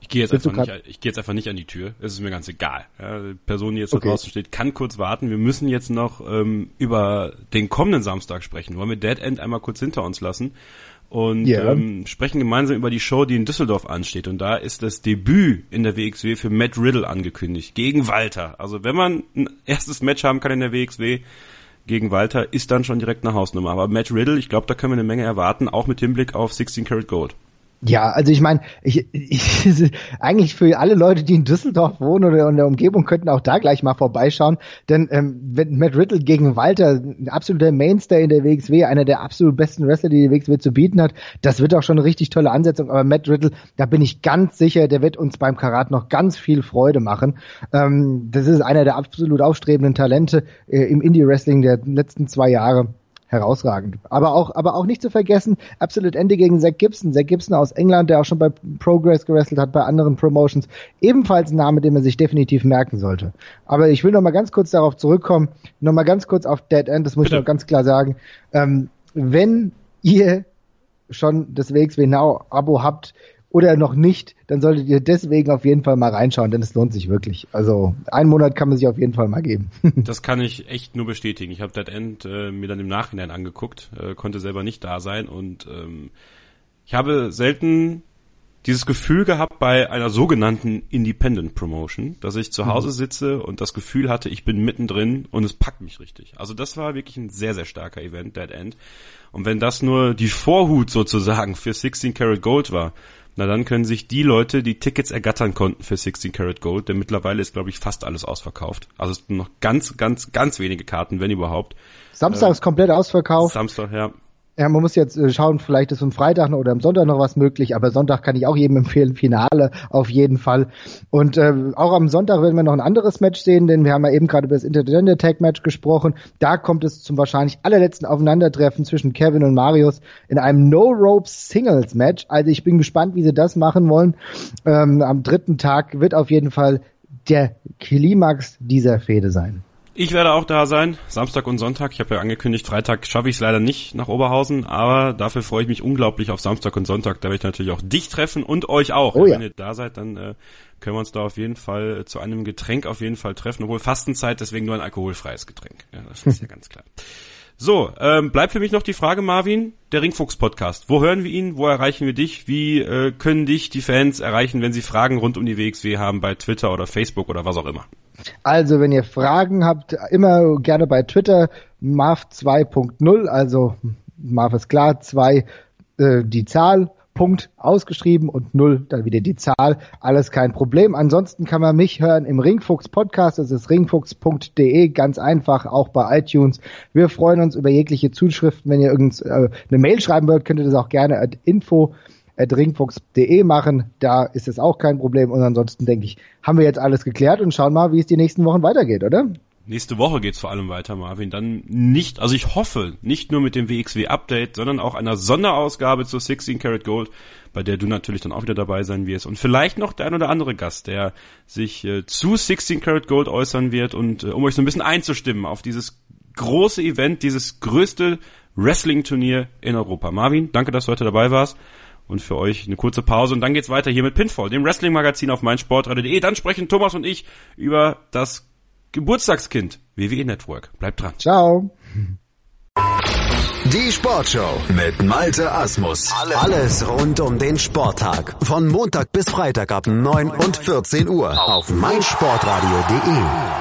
Ich gehe jetzt, einfach nicht, ich geh jetzt einfach nicht an die Tür. Es ist mir ganz egal. Ja, die Person, die jetzt okay. da draußen steht, kann kurz warten. Wir müssen jetzt noch ähm, über den kommenden Samstag sprechen. Wollen wir Dead End einmal kurz hinter uns lassen? Und yeah. ähm, sprechen gemeinsam über die Show, die in Düsseldorf ansteht. Und da ist das Debüt in der WXW für Matt Riddle angekündigt, gegen Walter. Also wenn man ein erstes Match haben kann in der WXW gegen Walter, ist dann schon direkt eine Hausnummer. Aber Matt Riddle, ich glaube, da können wir eine Menge erwarten, auch mit Hinblick auf 16 Karat Gold. Ja, also ich meine, ich, ich, eigentlich für alle Leute, die in Düsseldorf wohnen oder in der Umgebung, könnten auch da gleich mal vorbeischauen. Denn ähm, wenn Matt Riddle gegen Walter, ein absoluter Mainstay in der WXW, einer der absolut besten Wrestler, die die WXW zu bieten hat, das wird auch schon eine richtig tolle Ansetzung. Aber Matt Riddle, da bin ich ganz sicher, der wird uns beim Karat noch ganz viel Freude machen. Ähm, das ist einer der absolut aufstrebenden Talente äh, im Indie-Wrestling der letzten zwei Jahre herausragend. Aber auch, aber auch nicht zu vergessen, Absolute Ende gegen Zack Gibson. Zack Gibson aus England, der auch schon bei Progress gewrestelt hat, bei anderen Promotions. Ebenfalls ein Name, den man sich definitiv merken sollte. Aber ich will noch mal ganz kurz darauf zurückkommen. Noch mal ganz kurz auf Dead End, das muss Bitte. ich noch ganz klar sagen. Ähm, wenn ihr schon das WXW Now Abo habt, oder noch nicht, dann solltet ihr deswegen auf jeden Fall mal reinschauen, denn es lohnt sich wirklich. Also einen Monat kann man sich auf jeden Fall mal geben. [LAUGHS] das kann ich echt nur bestätigen. Ich habe Dead End äh, mir dann im Nachhinein angeguckt, äh, konnte selber nicht da sein und ähm, ich habe selten dieses Gefühl gehabt bei einer sogenannten Independent Promotion, dass ich zu Hause mhm. sitze und das Gefühl hatte, ich bin mittendrin und es packt mich richtig. Also das war wirklich ein sehr, sehr starker Event, Dead End. Und wenn das nur die Vorhut sozusagen für 16 Karat Gold war, na dann können sich die Leute, die Tickets ergattern konnten für 16 Karat Gold, denn mittlerweile ist, glaube ich, fast alles ausverkauft. Also es sind noch ganz, ganz, ganz wenige Karten, wenn überhaupt. Samstag ist äh, komplett ausverkauft. Samstag, ja. Ja, man muss jetzt äh, schauen, vielleicht ist am Freitag oder am Sonntag noch was möglich, aber Sonntag kann ich auch jedem empfehlen, Finale auf jeden Fall. Und äh, auch am Sonntag werden wir noch ein anderes Match sehen, denn wir haben ja eben gerade über das Intergender Tag Match gesprochen. Da kommt es zum wahrscheinlich allerletzten Aufeinandertreffen zwischen Kevin und Marius in einem No Rope Singles Match. Also ich bin gespannt, wie sie das machen wollen. Ähm, am dritten Tag wird auf jeden Fall der Klimax dieser Fehde sein. Ich werde auch da sein, Samstag und Sonntag. Ich habe ja angekündigt, Freitag schaffe ich es leider nicht nach Oberhausen, aber dafür freue ich mich unglaublich auf Samstag und Sonntag. Da werde ich natürlich auch dich treffen und euch auch. Oh, ja. Wenn ihr da seid, dann äh, können wir uns da auf jeden Fall äh, zu einem Getränk auf jeden Fall treffen. Obwohl Fastenzeit, deswegen nur ein alkoholfreies Getränk. Ja, das ist ja ganz klar. So, ähm, bleibt für mich noch die Frage, Marvin, der Ringfuchs Podcast. Wo hören wir ihn? Wo erreichen wir dich? Wie äh, können dich die Fans erreichen, wenn sie Fragen rund um die WXW haben bei Twitter oder Facebook oder was auch immer? Also, wenn ihr Fragen habt, immer gerne bei Twitter Marv 2.0, also Marv ist klar, 2 äh, die Zahl, Punkt ausgeschrieben und null dann wieder die Zahl. Alles kein Problem. Ansonsten kann man mich hören im Ringfuchs Podcast. Das ist ringfuchs.de. Ganz einfach, auch bei iTunes. Wir freuen uns über jegliche Zuschriften. Wenn ihr irgendeine äh, Mail schreiben wollt, könnt ihr das auch gerne at info ringfuchs.de machen. Da ist es auch kein Problem. Und ansonsten denke ich, haben wir jetzt alles geklärt und schauen mal, wie es die nächsten Wochen weitergeht, oder? Nächste Woche geht's vor allem weiter, Marvin. Dann nicht, also ich hoffe, nicht nur mit dem WXW Update, sondern auch einer Sonderausgabe zu 16 Karat Gold, bei der du natürlich dann auch wieder dabei sein wirst. Und vielleicht noch der ein oder andere Gast, der sich äh, zu 16 Karat Gold äußern wird und äh, um euch so ein bisschen einzustimmen auf dieses große Event, dieses größte Wrestling-Turnier in Europa. Marvin, danke, dass du heute dabei warst. Und für euch eine kurze Pause und dann geht's weiter hier mit Pinfall, dem Wrestling-Magazin auf meinsportradio.de. Dann sprechen Thomas und ich über das Geburtstagskind, WWE Network. Bleibt dran. Ciao. Die Sportshow mit Malte Asmus. Alles rund um den Sporttag. Von Montag bis Freitag ab 9 und 14 Uhr auf meinsportradio.de.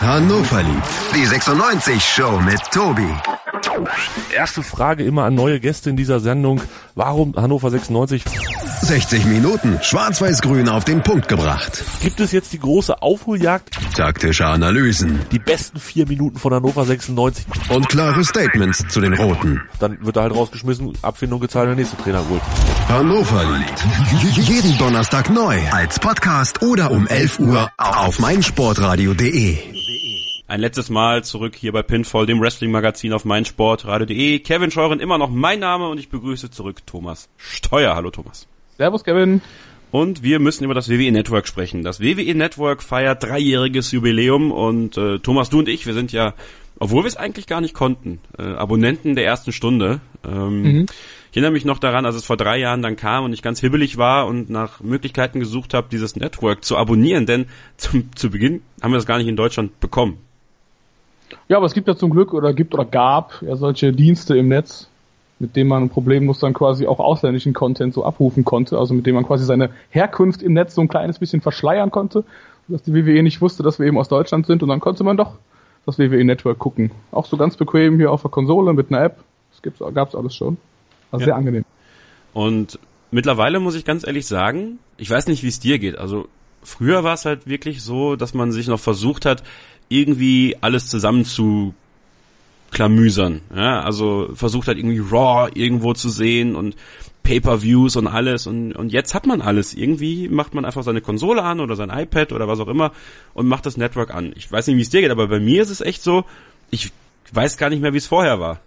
Hannover liebt. Die 96 Show mit Tobi. Erste Frage immer an neue Gäste in dieser Sendung. Warum Hannover 96? 60 Minuten schwarz-weiß-grün auf den Punkt gebracht. Gibt es jetzt die große Aufholjagd? Taktische Analysen. Die besten vier Minuten von Hannover 96. Und klare Statements zu den Roten. Dann wird er halt rausgeschmissen, Abfindung gezahlt, der nächste Trainer holt. Hannover liegt. Jeden Donnerstag neu. Als Podcast oder um 11 Uhr auf meinsportradio.de. Ein letztes Mal zurück hier bei Pinfall, dem Wrestling-Magazin auf meinsportradio.de. Kevin Scheuren immer noch mein Name und ich begrüße zurück Thomas Steuer. Hallo Thomas. Servus Kevin. Und wir müssen über das WWE Network sprechen. Das WWE Network feiert dreijähriges Jubiläum und äh, Thomas, du und ich, wir sind ja, obwohl wir es eigentlich gar nicht konnten, äh, Abonnenten der ersten Stunde. Ähm, mhm. Ich erinnere mich noch daran, als es vor drei Jahren dann kam und ich ganz hibbelig war und nach Möglichkeiten gesucht habe, dieses Network zu abonnieren, denn zum, zu Beginn haben wir das gar nicht in Deutschland bekommen. Ja, aber es gibt ja zum Glück oder gibt oder gab ja solche Dienste im Netz, mit denen man problemlos dann quasi auch ausländischen Content so abrufen konnte, also mit dem man quasi seine Herkunft im Netz so ein kleines bisschen verschleiern konnte, dass die WWE nicht wusste, dass wir eben aus Deutschland sind und dann konnte man doch das WWE Network gucken. Auch so ganz bequem hier auf der Konsole mit einer App. Das gibt's, gab's alles schon. War ja. sehr angenehm. Und mittlerweile muss ich ganz ehrlich sagen, ich weiß nicht, wie es dir geht. Also früher war es halt wirklich so, dass man sich noch versucht hat, irgendwie alles zusammen zu klamüsern. Ja, also versucht halt irgendwie Raw irgendwo zu sehen und Pay-per-Views und alles und, und jetzt hat man alles. Irgendwie macht man einfach seine Konsole an oder sein iPad oder was auch immer und macht das Network an. Ich weiß nicht, wie es dir geht, aber bei mir ist es echt so, ich weiß gar nicht mehr, wie es vorher war.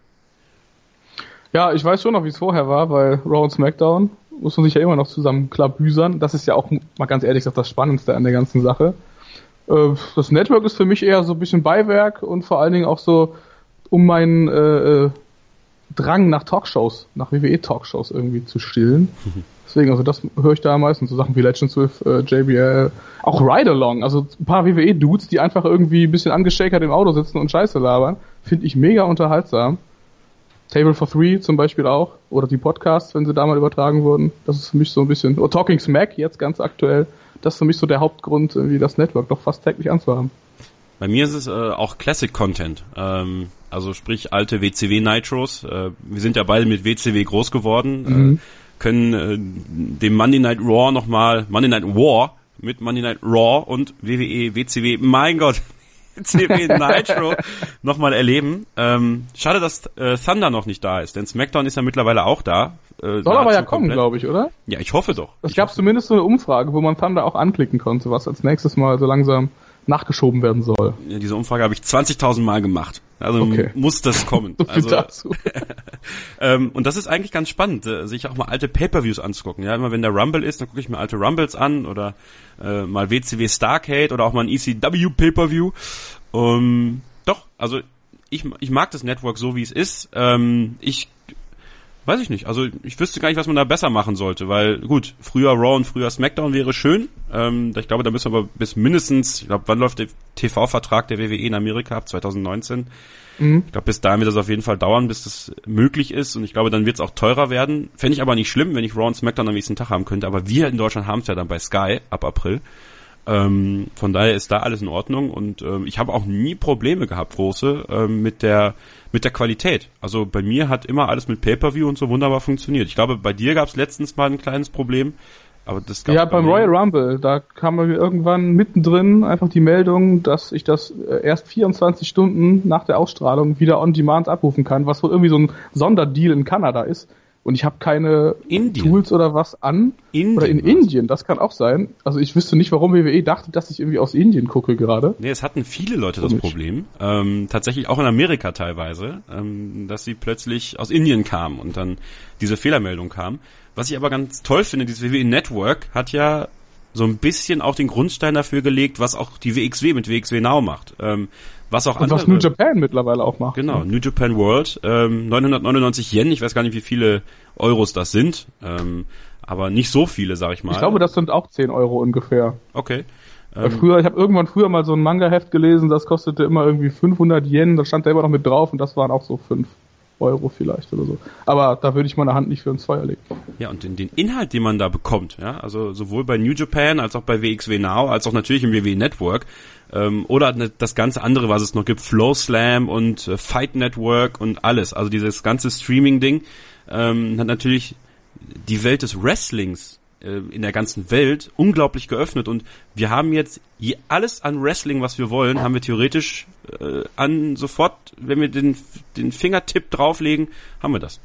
Ja, ich weiß schon noch, wie es vorher war, weil Raw und SmackDown muss man sich ja immer noch zusammen klabüsern. Das ist ja auch, mal ganz ehrlich gesagt, das Spannendste an der ganzen Sache. Äh, das Network ist für mich eher so ein bisschen Beiwerk und vor allen Dingen auch so, um meinen äh, äh, Drang nach Talkshows, nach WWE-Talkshows irgendwie zu stillen. Deswegen, also das höre ich da meistens, so Sachen wie Legends with äh, JBL, auch Ride Along, also ein paar WWE-Dudes, die einfach irgendwie ein bisschen angeschakert im Auto sitzen und Scheiße labern, finde ich mega unterhaltsam. Table for Three zum Beispiel auch, oder die Podcasts, wenn sie da mal übertragen wurden. Das ist für mich so ein bisschen, oder Talking Smack jetzt ganz aktuell, das ist für mich so der Hauptgrund, wie das Network doch fast täglich anzuhaben. Bei mir ist es äh, auch Classic Content, ähm, also sprich alte WCW Nitros. Äh, wir sind ja beide mit WCW groß geworden, mhm. äh, können äh, dem Monday Night Raw nochmal, Monday Night War mit Monday Night Raw und WWE, WCW, mein Gott, CW Nitro nochmal erleben. Ähm, schade, dass äh, Thunder noch nicht da ist, denn SmackDown ist ja mittlerweile auch da. Äh, Soll aber ja kommen, glaube ich, oder? Ja, ich hoffe doch. Es gab zumindest so eine Umfrage, wo man Thunder auch anklicken konnte, was als nächstes mal so langsam nachgeschoben werden soll. Ja, diese Umfrage habe ich 20.000 Mal gemacht. Also okay. muss das kommen. [LAUGHS] so also, dazu. [LAUGHS] ähm, und das ist eigentlich ganz spannend, äh, sich auch mal alte Pay-per-Views anzugucken. Ja, immer wenn der Rumble ist, dann gucke ich mir alte Rumbles an oder äh, mal WCW Starcade oder auch mal ein ECW Pay-per-View. Um, doch, also ich, ich mag das Network so, wie es ist. Ähm, ich Weiß ich nicht. Also ich wüsste gar nicht, was man da besser machen sollte, weil gut, früher Raw und früher SmackDown wäre schön. Ähm, ich glaube, da müssen wir aber bis mindestens, ich glaube, wann läuft der TV-Vertrag der WWE in Amerika ab? 2019. Mhm. Ich glaube, bis dahin wird das auf jeden Fall dauern, bis das möglich ist. Und ich glaube, dann wird es auch teurer werden. Fände ich aber nicht schlimm, wenn ich Raw und SmackDown am nächsten Tag haben könnte. Aber wir in Deutschland haben es ja dann bei Sky ab April. Ähm, von daher ist da alles in Ordnung und ähm, ich habe auch nie Probleme gehabt, große, ähm, mit der mit der Qualität. Also bei mir hat immer alles mit Pay-per-View und so wunderbar funktioniert. Ich glaube, bei dir gab es letztens mal ein kleines Problem, aber das gab Ja, beim bei Royal Rumble, da kam mir irgendwann mittendrin einfach die Meldung, dass ich das äh, erst 24 Stunden nach der Ausstrahlung wieder on demand abrufen kann, was wohl irgendwie so ein Sonderdeal in Kanada ist und ich habe keine Indien. Tools oder was an. Indien oder in Indien, das kann auch sein. Also ich wüsste nicht, warum WWE dachte, dass ich irgendwie aus Indien gucke gerade. Nee, es hatten viele Leute das Problem. Ähm, tatsächlich auch in Amerika teilweise, ähm, dass sie plötzlich aus Indien kamen und dann diese Fehlermeldung kam. Was ich aber ganz toll finde, dieses WWE Network hat ja so ein bisschen auch den Grundstein dafür gelegt, was auch die WXW mit WXW Now macht. Ähm, was auch Und andere, was New Japan mittlerweile auch macht. Genau, New Japan World, ähm, 999 Yen, ich weiß gar nicht, wie viele Euros das sind, ähm, aber nicht so viele, sag ich mal. Ich glaube, das sind auch 10 Euro ungefähr. Okay. Ähm, früher, ich habe irgendwann früher mal so ein Manga-Heft gelesen, das kostete immer irgendwie 500 Yen, da stand da immer noch mit drauf und das waren auch so 5. Euro vielleicht oder so. Aber da würde ich meine Hand nicht für ins Feuer legen. Ja, und den, den Inhalt, den man da bekommt, ja, also sowohl bei New Japan als auch bei WXW Now, als auch natürlich im WWE Network, ähm, oder ne, das ganze andere, was es noch gibt, Flow Slam und äh, Fight Network und alles. Also dieses ganze Streaming-Ding ähm, hat natürlich die Welt des Wrestlings in der ganzen Welt unglaublich geöffnet und wir haben jetzt je, alles an Wrestling, was wir wollen, haben wir theoretisch äh, an sofort, wenn wir den, den Fingertipp drauflegen, haben wir das.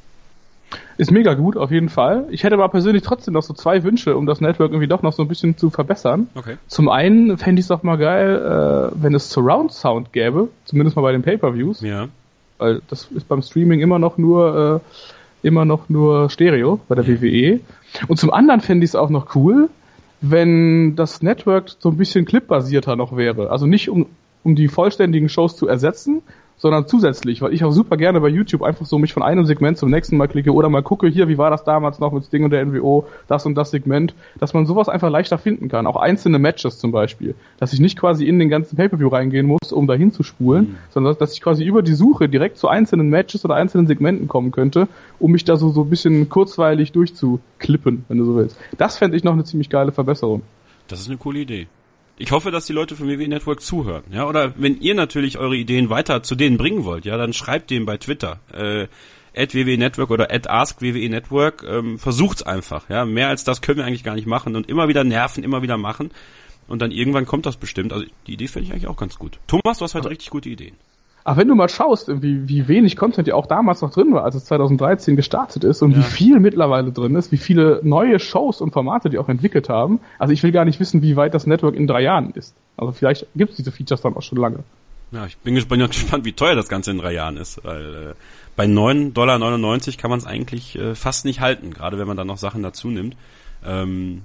Ist mega gut, auf jeden Fall. Ich hätte aber persönlich trotzdem noch so zwei Wünsche, um das Network irgendwie doch noch so ein bisschen zu verbessern. Okay. Zum einen fände ich es doch mal geil, äh, wenn es Surround Sound gäbe, zumindest mal bei den Pay-Per-Views. Ja. Weil das ist beim Streaming immer noch nur, äh, immer noch nur Stereo bei der. WWE. Und zum anderen fände ich es auch noch cool, wenn das Network so ein bisschen clipbasierter noch wäre. Also nicht um, um die vollständigen Shows zu ersetzen, sondern zusätzlich, weil ich auch super gerne bei YouTube einfach so mich von einem Segment zum nächsten mal klicke oder mal gucke, hier, wie war das damals noch mit Sting und der NWO, das und das Segment, dass man sowas einfach leichter finden kann. Auch einzelne Matches zum Beispiel. Dass ich nicht quasi in den ganzen Pay-Per-View reingehen muss, um dahin zu spulen, mhm. sondern dass ich quasi über die Suche direkt zu einzelnen Matches oder einzelnen Segmenten kommen könnte, um mich da so, so ein bisschen kurzweilig durchzuklippen, wenn du so willst. Das fände ich noch eine ziemlich geile Verbesserung. Das ist eine coole Idee ich hoffe, dass die Leute vom WWE Network zuhören. Ja, oder wenn ihr natürlich eure Ideen weiter zu denen bringen wollt, ja, dann schreibt denen bei Twitter. Äh, at WWE Network oder at Ask WWE Network, ähm, versucht's einfach. Ja, mehr als das können wir eigentlich gar nicht machen und immer wieder nerven, immer wieder machen. Und dann irgendwann kommt das bestimmt. Also die Idee finde ich eigentlich auch ganz gut. Thomas, du hast heute richtig gute Ideen. Aber wenn du mal schaust, wie, wie wenig Content ja auch damals noch drin war, als es 2013 gestartet ist und Ja. wie viel mittlerweile drin ist, wie viele neue Shows und Formate die auch entwickelt haben. Also ich will gar nicht wissen, wie weit das Network in drei Jahren ist. Also vielleicht gibt es diese Features dann auch schon lange. Ja, ich bin [LAUGHS] gespannt, wie teuer das Ganze in drei Jahren ist, weil äh, bei 9,99 Dollar kann man es eigentlich äh, fast nicht halten, gerade wenn man dann noch Sachen dazu nimmt. Ähm,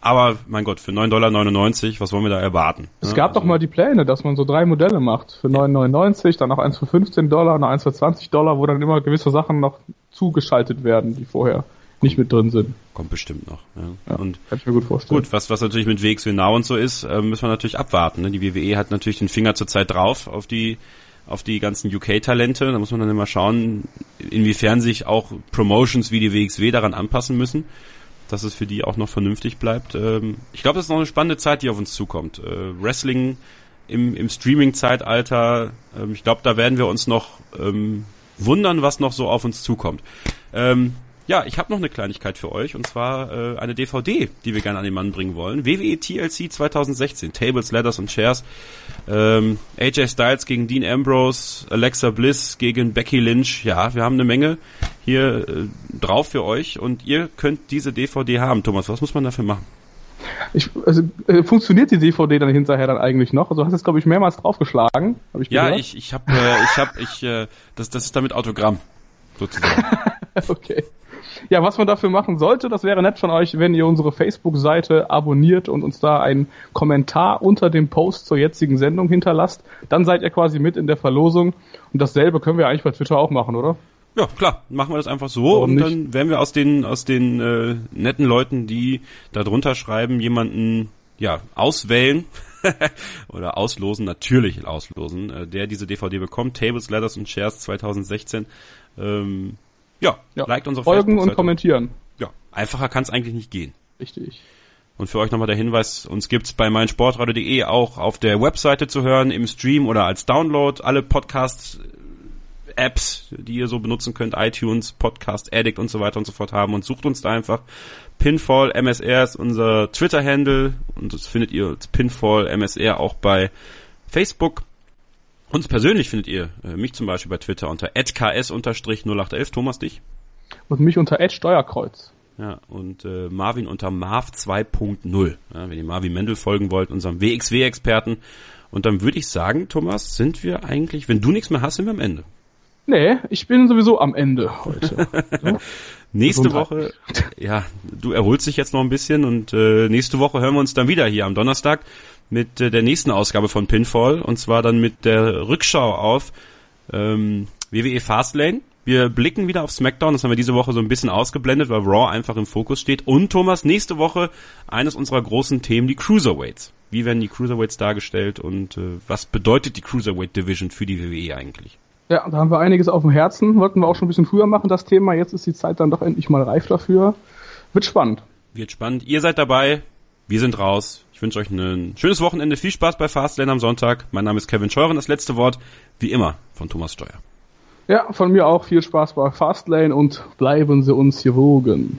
aber mein Gott, für 9,99 Dollar, was wollen wir da erwarten? Es gab doch also- mal die Pläne, dass man so drei Modelle macht. Für 9,99, dann noch eins für 15 Dollar, noch eins für 20 Dollar, wo dann immer gewisse Sachen noch zugeschaltet werden, die vorher nicht mit drin sind. Kommt bestimmt noch. Ja. Ja, Und kann ich mir gut vorstellen. Gut, was, was natürlich mit WXW Now und so ist, äh, müssen wir natürlich abwarten. Ne? Die WWE hat natürlich den Finger zurzeit drauf auf die auf die ganzen UK-Talente. Da muss man dann immer schauen, inwiefern sich auch Promotions wie die WXW daran anpassen müssen, dass es für die auch noch vernünftig bleibt. Ähm, ich glaube, das ist noch eine spannende Zeit, die auf uns zukommt. Äh, Wrestling im, im Streaming-Zeitalter, ähm, ich glaube, da werden wir uns noch ähm, wundern, was noch so auf uns zukommt. Ähm, ja, ich habe noch eine Kleinigkeit für euch und zwar äh, eine DVD, die wir gerne an den Mann bringen wollen. WWE TLC 2016, Tables, Ladders und Chairs. Ähm, AJ Styles gegen Dean Ambrose, Alexa Bliss gegen Becky Lynch. Ja, wir haben eine Menge hier äh, drauf für euch und ihr könnt diese DVD haben. Thomas, was muss man dafür machen? Ich, also, äh, funktioniert die DVD dann hinterher dann eigentlich noch? Also du hast jetzt, glaube ich, mehrmals draufgeschlagen. Hab ich Ja, gehört. ich ich habe äh, ich habe ich äh, das das ist damit Autogramm sozusagen. [LAUGHS] Okay. Ja, was man dafür machen sollte, das wäre nett von euch, wenn ihr unsere Facebook-Seite abonniert und uns da einen Kommentar unter dem Post zur jetzigen Sendung hinterlasst. Dann seid ihr quasi mit in der Verlosung. Und dasselbe können wir eigentlich bei Twitter auch machen, oder? Ja, klar, machen wir das einfach so Warum und nicht? dann werden wir aus den aus den äh, netten Leuten, die da drunter schreiben, jemanden ja auswählen [LAUGHS] oder auslosen, natürlich auslosen, äh, der diese DVD bekommt. Tables, Ladders und Chairs 2016. Ähm, ja, Ja. liked unsere Folgen und kommentieren. Ja, einfacher kann es eigentlich nicht gehen. Richtig. Und für euch nochmal der Hinweis, uns gibt's bei meinsportradio.de auch auf der Webseite zu hören, im Stream oder als Download. Alle Podcast-Apps, die ihr so benutzen könnt, iTunes, Podcast Addict und so weiter und so fort haben und sucht uns da einfach. Pinfall MSR ist unser Twitter-Handle und das findet ihr als Pinfall MSR auch bei Facebook. Uns persönlich findet ihr, äh, mich zum Beispiel bei Twitter unter @ks_0811. Thomas, dich? Und mich unter Steuerkreuz. Ja, und äh, Marvin unter Marv 2.0. Ja, wenn ihr Marvin Mendel folgen wollt, unserem WXW-Experten. Und dann würde ich sagen, Thomas, sind wir eigentlich, wenn du nichts mehr hast, sind wir am Ende. Nee, ich bin sowieso am Ende heute. [LAUGHS] Nächste Gesundheit. Woche, ja, du erholst dich jetzt noch ein bisschen und äh, nächste Woche hören wir uns dann wieder hier am Donnerstag mit äh, der nächsten Ausgabe von Pinfall und zwar dann mit der Rückschau auf ähm, WWE Fastlane. Wir blicken wieder auf SmackDown, das haben wir diese Woche so ein bisschen ausgeblendet, weil Raw einfach im Fokus steht. Und Thomas, nächste Woche eines unserer großen Themen, die Cruiserweights. Wie werden die Cruiserweights dargestellt und äh, was bedeutet die Cruiserweight Division für die WWE eigentlich? Ja, da haben wir einiges auf dem Herzen. Wollten wir auch schon ein bisschen früher machen, das Thema. Jetzt ist die Zeit dann doch endlich mal reif dafür. Wird spannend. Wird spannend. Ihr seid dabei. Wir sind raus. Ich wünsche euch ein schönes Wochenende. Viel Spaß bei Fastlane am Sonntag. Mein Name ist Kevin Scheuren. Das letzte Wort, wie immer, von Thomas Steuer. Ja, von mir auch viel Spaß bei Fastlane und bleiben Sie uns gewogen.